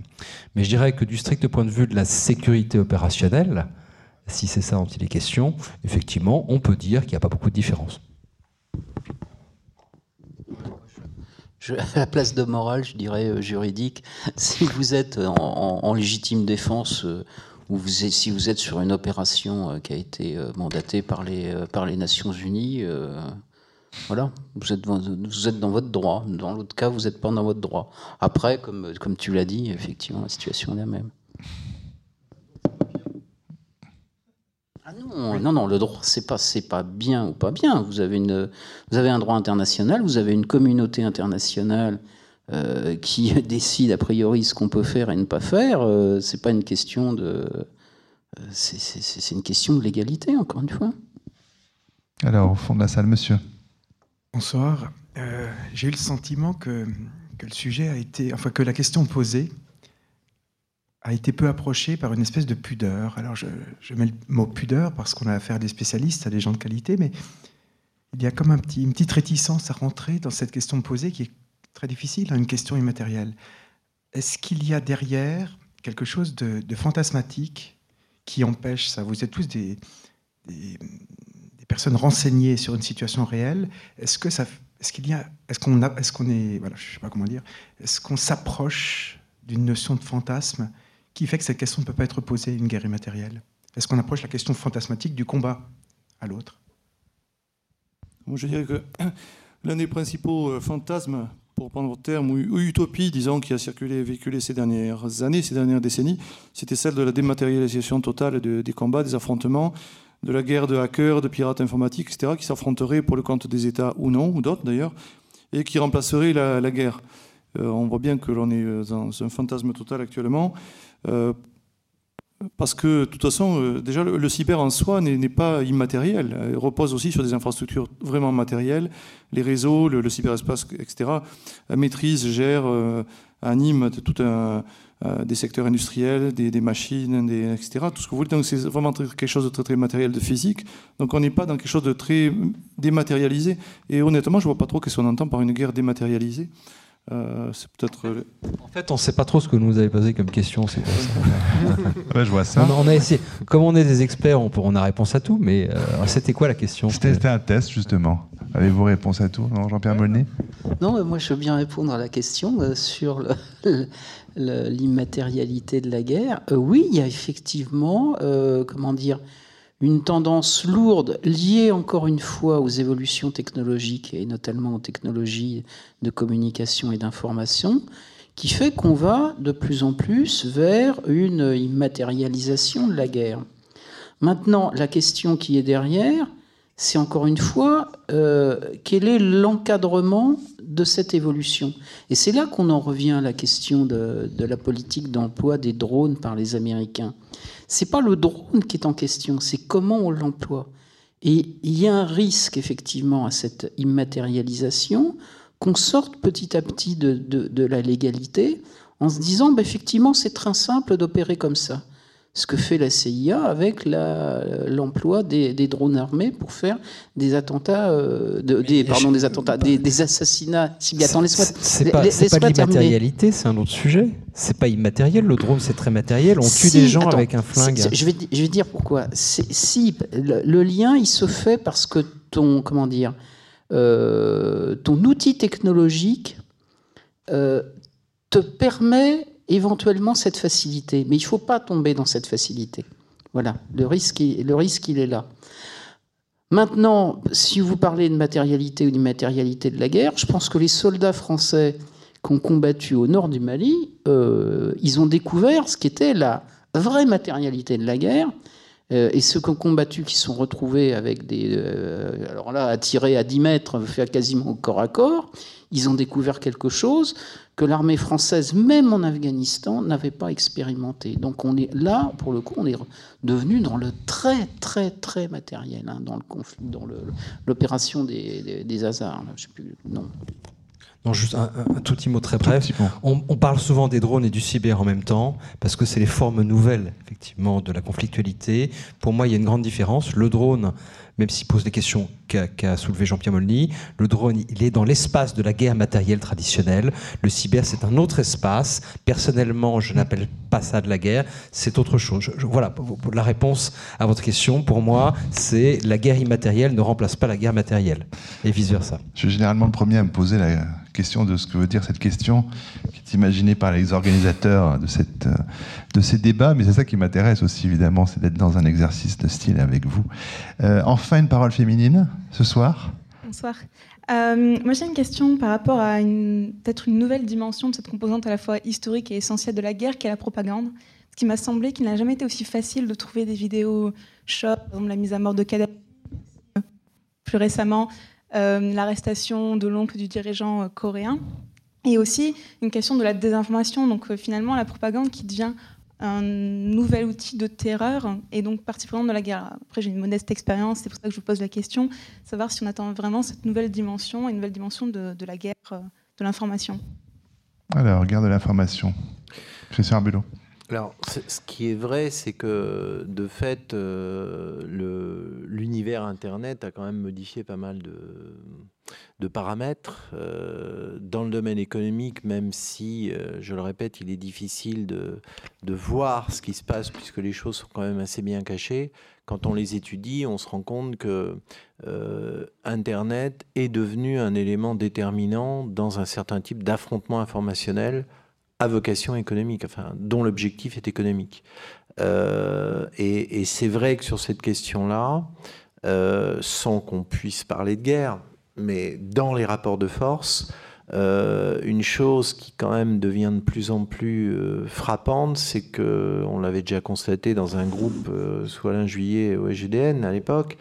Mais je dirais que du strict point de vue de la sécurité opérationnelle, si c'est ça dont il est question, effectivement, on peut dire qu'il n'y a pas beaucoup de différence. à la place de morale, je dirais euh, juridique, si vous êtes en, légitime défense euh, ou vous si vous êtes sur une opération euh, qui a été mandatée par les, par les Nations Unies, voilà, vous êtes, vous êtes dans votre droit. Dans l'autre cas, vous n'êtes pas dans votre droit. Après, comme, comme tu l'as dit, effectivement, la situation est la même. Ah non, non, non, le droit, c'est pas, c'est pas bien ou pas bien. Vous avez, une, vous avez un droit international, vous avez une communauté internationale euh, qui décide a priori ce qu'on peut faire et ne pas faire. Euh, c'est pas une question de, euh, c'est, une question de légalité, encore une fois. Alors, au fond de la salle, monsieur. Bonsoir. j'ai eu le sentiment que, que, le sujet a été, enfin que la question posée a été peu approché par une espèce de pudeur. Alors je, mets le mot pudeur parce qu'on a affaire à des spécialistes, à des gens de qualité, mais il y a comme un petit, une petite réticence à rentrer dans cette question posée qui est très difficile, hein, une question immatérielle. Est-ce qu'il y a derrière quelque chose de, fantasmatique qui empêche ça? Vous êtes tous des, personnes renseignées sur une situation réelle. Est-ce que ça, est-ce qu'il y a, est-ce qu'on a, est-ce qu'on est, voilà, je sais pas comment dire, est-ce qu'on s'approche d'une notion de fantasme qui fait que cette question ne peut pas être posée, une guerre immatérielle? Est-ce qu'on approche la question fantasmatique du combat à l'autre? Je dirais que l'un des principaux euh, fantasmes, pour prendre votre terme, ou utopie, disons, qui a circulé et véhiculé ces dernières années, ces dernières décennies, c'était celle de la dématérialisation totale des combats, des affrontements, de la guerre de hackers, de pirates informatiques, etc., qui s'affronteraient pour le compte des États ou non, ou d'autres d'ailleurs, et qui remplaceraient la, guerre. Euh, on voit bien que l'on est euh, dans un fantasme total actuellement. Euh, parce que, de toute façon, euh, déjà, le, cyber en soi n'est pas immatériel. Il repose aussi sur des infrastructures vraiment matérielles. Les réseaux, le, cyberespace, etc., maîtrise, gère, euh, anime tout un, des secteurs industriels, des, machines, etc. Tout ce que vous voulez. Donc, c'est vraiment quelque chose de très, très matériel, de physique. Donc, on n'est pas dans quelque chose de très dématérialisé. Et honnêtement, je ne vois pas trop ce qu'on entend par une guerre dématérialisée. Euh, c'est peut-être. Euh, en fait, on ne sait pas trop ce que nous avez posé comme question. C'est je vois ça. On, a essayé. Comme on est des experts, on, peut, on a réponse à tout. Mais euh, c'était quoi la question? C'était un test justement. Avez-vous réponse à tout, Jean-Pierre Molny? Non, moi je veux bien répondre à la question sur l'immatérialité de la guerre. oui, il y a effectivement, comment dire, une tendance lourde liée encore une fois aux évolutions technologiques et notamment aux technologies de communication et d'information qui fait qu'on va de plus en plus vers une immatérialisation de la guerre. Maintenant, la question qui est derrière, c'est encore une fois euh, quel est l'encadrement de cette évolution? Et c'est là qu'on en revient à la question de, de la politique d'emploi des drones par les Américains. C'est pas le drone qui est en question, c'est comment on l'emploie. Et il y a un risque effectivement à cette immatérialisation qu'on sorte petit à petit de, de, la légalité en se disant bah, effectivement c'est très simple d'opérer comme ça ce que fait la CIA avec l'emploi des, drones armés pour faire des attentats, euh, des, pardon, des attentats, des, assassinats. C'est pas, pas l'immatérialité, c'est un autre sujet. C'est pas immatériel. Le drone, c'est très matériel. On tue des gens avec un flingue. je, vais, je vais dire pourquoi. Si le, lien, il se fait parce que ton, comment dire, euh, ton outil technologique euh, te permet éventuellement cette facilité. Mais il ne faut pas tomber dans cette facilité. Voilà, le risque, le risque, il est là. Maintenant, si vous parlez de matérialité ou d'immatérialité de la guerre, je pense que les soldats français qui ont combattu au nord du Mali, euh, ils ont découvert ce qu'était la vraie matérialité de la guerre, Euh, et ceux qui ont combattu, qui sont retrouvés avec des. Euh, alors là, tirer à 10 mètres, fait quasiment corps à corps, ils ont découvert quelque chose que l'armée française, même en Afghanistan, n'avait pas expérimenté. Donc on est là, pour le coup, on est devenu dans le très, très, très matériel, hein, dans le conflit, dans l'opération des, des, hasards. je sais plus, non. Non, juste un, tout petit mot très bref. On, on, parle souvent des drones et du cyber en même temps, parce que c'est les formes nouvelles, effectivement, de la conflictualité. Pour moi, il y a une grande différence. Le drone, même s'il pose des questions qu'a soulevé Jean-Pierre Molny. Le drone, il est dans l'espace de la guerre matérielle traditionnelle. Le cyber, c'est un autre espace. Personnellement, je n'appelle pas ça de la guerre, c'est autre chose. voilà, la réponse à votre question, pour moi, c'est la guerre immatérielle ne remplace pas la guerre matérielle, et vice-versa. Je suis généralement le premier à me poser la question de ce que veut dire cette question, qui est imaginée par les organisateurs de, cette, de ces débats, mais c'est ça qui m'intéresse aussi, évidemment, c'est d'être dans un exercice de style avec vous. Euh, enfin, une parole féminine ce soir Bonsoir. Euh, moi, j'ai une question par rapport à peut-être une nouvelle dimension de cette composante à la fois historique et essentielle de la guerre, qui est la propagande. Ce qui m'a semblé qu'il n'a jamais été aussi facile de trouver des vidéos par exemple la mise à mort de Kadhafi, plus récemment l'arrestation de l'oncle du dirigeant euh, coréen, et aussi une question de la désinformation. Donc finalement, la propagande qui devient un nouvel outil de terreur, et donc particulièrement dans la guerre. Après, j'ai une modeste expérience, c'est pour ça que je vous pose la question, savoir si on attend vraiment cette nouvelle dimension, une nouvelle dimension de, la guerre, euh, de l'information. Alors, guerre de l'information. Christian Arbulot. Alors, ce qui est vrai, c'est que de fait, euh, l'univers Internet a quand même modifié pas mal de, paramètres. Euh, dans le domaine économique, même si, euh, je le répète, il est difficile de, voir ce qui se passe puisque les choses sont quand même assez bien cachées, quand on les étudie, on se rend compte que Internet est devenu un élément déterminant dans un certain type d'affrontement informationnel à vocation économique, enfin, dont l'objectif est économique. Euh, et, c'est vrai que sur cette question-là, euh, sans qu'on puisse parler de guerre, mais dans les rapports de force, euh, une chose qui quand même devient de plus en plus frappante, c'est que, on l'avait déjà constaté dans un groupe sous Alain Juillet au SGDN à l'époque,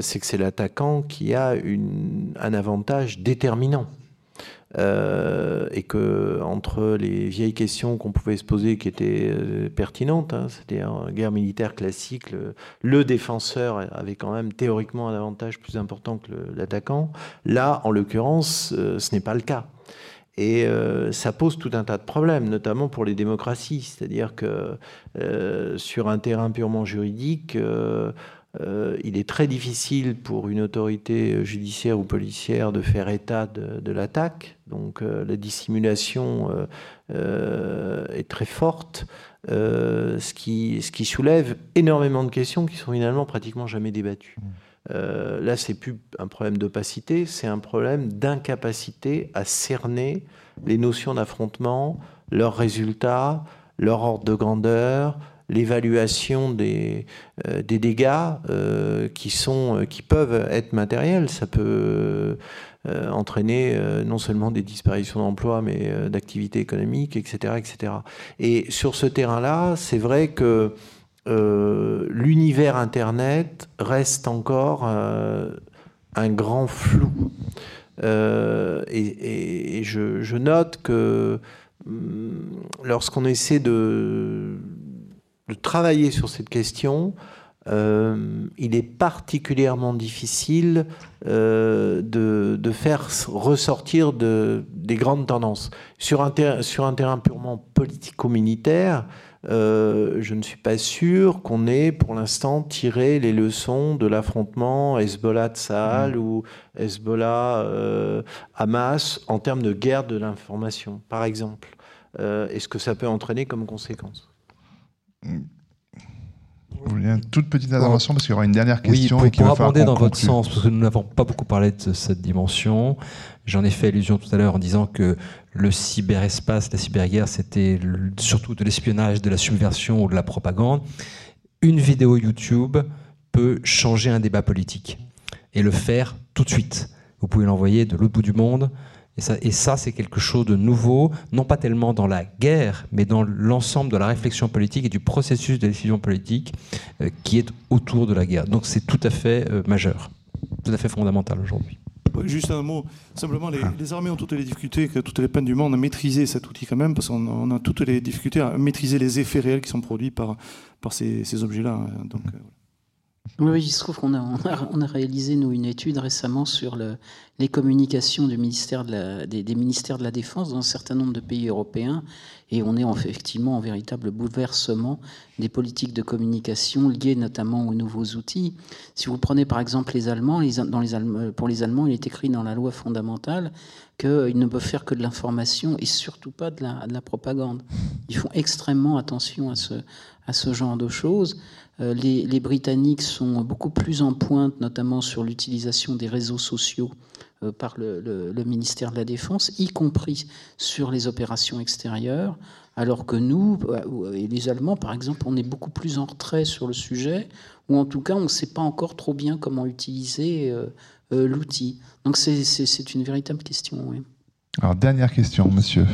c'est que c'est l'attaquant qui a un avantage déterminant. Euh, et que entre les vieilles questions qu'on pouvait se poser qui étaient euh, pertinentes, hein, c'est-à-dire guerre militaire classique, le, défenseur avait quand même théoriquement un avantage plus important que l'attaquant. Là, en l'occurrence, euh, ce n'est pas le cas. Et ça pose tout un tas de problèmes, notamment pour les démocraties. C'est-à-dire que sur un terrain purement juridique, euh, il est très difficile pour une autorité judiciaire ou policière de faire état de, l'attaque. Donc euh, la dissimulation euh, est très forte, ce, qui, ce qui soulève énormément de questions qui sont finalement pratiquement jamais débattues. là, c'est plus un problème d'opacité, c'est un problème d'incapacité à cerner les notions d'affrontement, leurs résultats, leur ordre de grandeur, l'évaluation des, euh, des dégâts euh, qui, sont, euh, qui peuvent être matériels. Ça peut entraîner non seulement des disparitions d'emplois, mais d'activités économiques, etc., etc. Et sur ce terrain-là, c'est vrai que l'univers Internet reste encore un grand flou. et, je, note que hum, lorsqu'on essaie de de travailler sur cette question, euh, il est particulièrement difficile euh, de, faire ressortir de, des grandes tendances. Sur un, sur un terrain purement politico-militaire, euh, je ne suis pas sûr qu'on ait pour l'instant tiré les leçons de l'affrontement Hezbollah-Tsahal mmh. ou Hezbollah-Hamas en termes de guerre de l'information, par exemple. Est-ce que ça peut entraîner comme conséquence? Vous voulez une toute petite intervention parce qu'il y aura une dernière question. Oui, pour, pour aborder dans votre sens, parce que nous n'avons pas beaucoup parlé de cette dimension. J'en ai fait allusion tout à l'heure en disant que le cyberespace, la cyberguerre, c'était surtout de l'espionnage, de la subversion ou de la propagande. Une vidéo YouTube peut changer un débat politique et le faire tout de suite. Vous pouvez l'envoyer de l'autre bout du monde Et ça, et ça c'est quelque chose de nouveau, non pas tellement dans la guerre, mais dans l'ensemble de la réflexion politique et du processus de décision politique euh, qui est autour de la guerre. Donc c'est tout à fait euh, majeur, tout à fait fondamental aujourd'hui. Juste un mot, simplement, les, armées ont toutes les difficultés, toutes les peines du monde à maîtriser cet outil quand même, parce qu'on a toutes les difficultés à maîtriser les effets réels qui sont produits par, par ces, objets-là. Hein. Donc, euh, oui, il se trouve qu'on a, réalisé, nous, une étude récemment sur le, les communications des, ministères de la Défense dans un certain nombre de pays européens. Et on est effectivement en véritable bouleversement des politiques de communication liées notamment aux nouveaux outils. Si vous prenez par exemple les Allemands, pour les Allemands, il est écrit dans la loi fondamentale qu'ils ne peuvent faire que de l'information et surtout pas de la, de la propagande. Ils font extrêmement attention à ce genre de choses. Euh, les, Britanniques sont beaucoup plus en pointe, notamment sur l'utilisation des réseaux sociaux euh, par le, ministère de la Défense, y compris sur les opérations extérieures, alors que nous, euh, et les Allemands par exemple, on est beaucoup plus en retrait sur le sujet, ou en tout cas on ne sait pas encore trop bien comment utiliser l'outil. Donc c'est une véritable question. Alors dernière question, monsieur.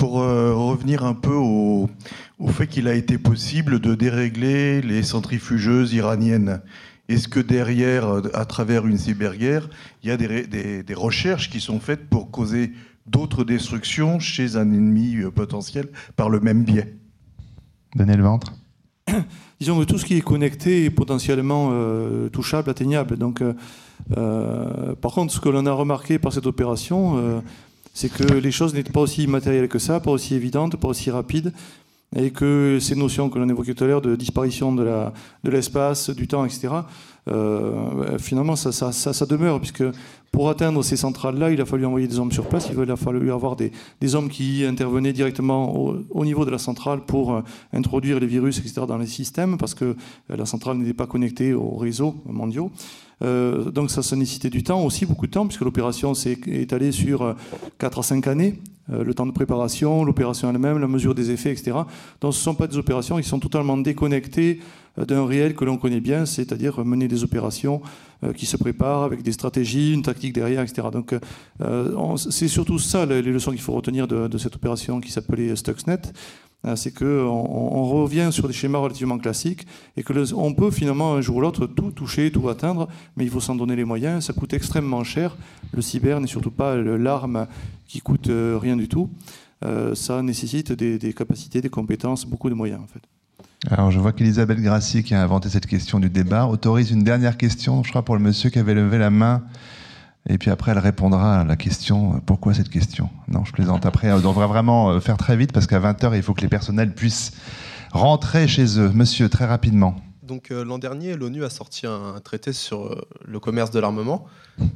Pour revenir un peu au, au fait qu'il a été possible de dérégler les centrifugeuses iraniennes. Est-ce que derrière, à travers une cyberguerre, il y a des, recherches qui sont faites pour causer d'autres destructions chez un ennemi euh, potentiel par le même biais? Daniel Ventre Disons que tout ce qui est connecté est potentiellement euh, touchable, atteignable. Donc, euh, par contre, ce que l'on a remarqué par cette opération, c'est que les choses n'étaient pas aussi matérielles que ça, pas aussi évidentes, pas aussi rapides et que ces notions que l'on évoquait tout à l'heure de disparition de l'espace, du temps, etc., euh, finalement, ça, demeure, puisque pour atteindre ces centrales-là, il a fallu envoyer des hommes sur place, il a fallu avoir des, hommes qui intervenaient directement au, niveau de la centrale pour euh, introduire les virus, etc., dans les systèmes, parce que euh, la centrale n'était pas connectée aux réseaux mondiaux. Donc ça, ça nécessitait du temps, aussi beaucoup de temps, puisque l'opération s'est étalée sur 4 à 5 années. Euh, le temps de préparation, l'opération elle-même, la mesure des effets, etc. Donc ce ne sont pas des opérations qui sont totalement déconnectées euh, d'un réel que l'on connaît bien, c'est-à-dire mener des opérations euh, qui se préparent avec des stratégies, une tactique derrière, etc. Donc c'est surtout ça les leçons qu'il faut retenir de, de cette opération qui s'appelait Stuxnet. Euh, c'est qu'on on revient sur des schémas relativement classiques et que on peut finalement un jour ou l'autre tout toucher, tout atteindre, mais il faut s'en donner les moyens. Ça coûte extrêmement cher. Le cyber n'est surtout pas l'arme qui coûte euh, rien du tout. Euh, ça nécessite des, capacités, des compétences, beaucoup de moyens en fait. Alors je vois qu'Elisabeth Grassi, qui a inventé cette question du débat, autorise une dernière question, je crois, pour le monsieur qui avait levé la main et puis après, elle répondra à la question euh, pourquoi cette question? Non, je plaisante. Après, on devrait vraiment euh, faire très vite parce qu'à 20h, il faut que les personnels puissent rentrer chez eux. Monsieur, très rapidement. Donc euh, l'an dernier, l'ONU a sorti un, traité sur le commerce de l'armement,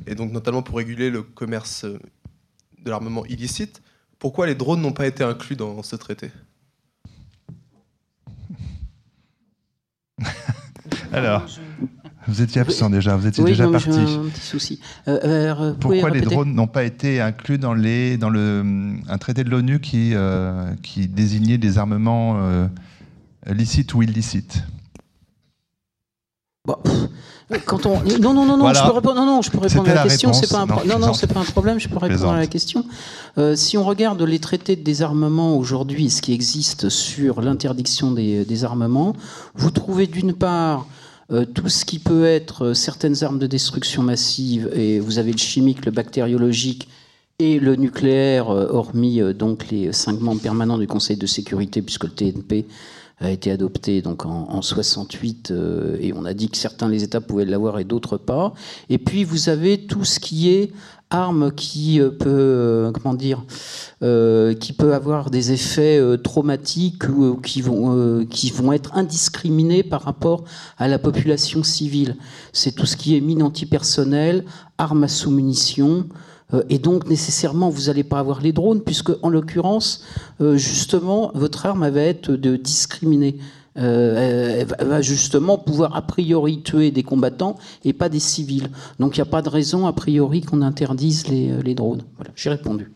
et donc notamment pour réguler le commerce de l'armement illicite. Pourquoi les drones n'ont pas été inclus dans ce traité? Alors, vous étiez absent déjà, vous étiez déjà parti. un petit souci. Euh, euh, Pourquoi les drones n'ont pas été inclus dans, les, dans le, un traité de l'ONU qui, euh, qui désignait des armements licites ou illicites? Quand on... Non, non, non, non, je peux répondre, non, non, je peux répondre à la, question. C'est pas un non, non, c'est pas un problème. Je peux répondre à la question. si on regarde les traités de désarmement aujourd'hui, ce qui existe sur l'interdiction des, des, armements, vous trouvez d'une part euh, tout ce qui peut être euh, certaines armes de destruction massive, et vous avez le chimique, le bactériologique et le nucléaire, euh, hormis donc les cinq membres permanents du Conseil de sécurité, puisque le TNP a été adopté donc en, en 68 et on a dit que certains les États pouvaient l'avoir et d'autres pas. Et puis vous avez tout ce qui est arme qui euh, peut, euh, comment dire, euh, qui peut avoir des effets traumatiques ou qui vont, être indiscriminés par rapport à la population civile. C'est tout ce qui est mine antipersonnelle, armes à sous-munitions. Et donc nécessairement, vous n'allez pas avoir les drones, puisque en l'occurrence, justement, votre arme va être de discriminer. Euh, va justement pouvoir a priori tuer des combattants et pas des civils. Donc il n'y a pas de raison a priori qu'on interdise les, euh, les drones. Voilà, j'ai répondu.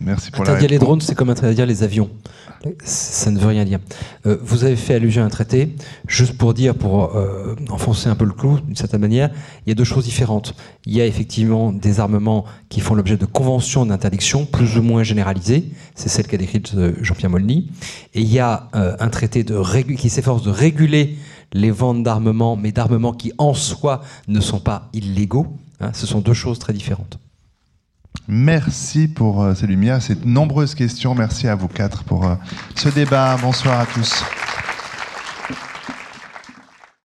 Merci pour la Interdire les drones, c'est comme interdire les avions. Ça ne veut rien dire. Euh, vous avez fait allusion à un traité, juste pour dire, pour euh, enfoncer un peu le clou d'une certaine manière, il y a deux choses différentes. Il y a effectivement des armements qui font l'objet de conventions d'interdiction plus ou moins généralisées, c'est celle qu'a décrite euh, Jean-Pierre Molny, et il y a euh, un traité de qui s'efforce de réguler les ventes d'armements, mais d'armements qui en soi ne sont pas illégaux. hein. ce sont deux choses très différentes. Merci pour euh, ces lumières, ces nombreuses questions. Merci à vous quatre pour euh, ce débat. Bonsoir à tous.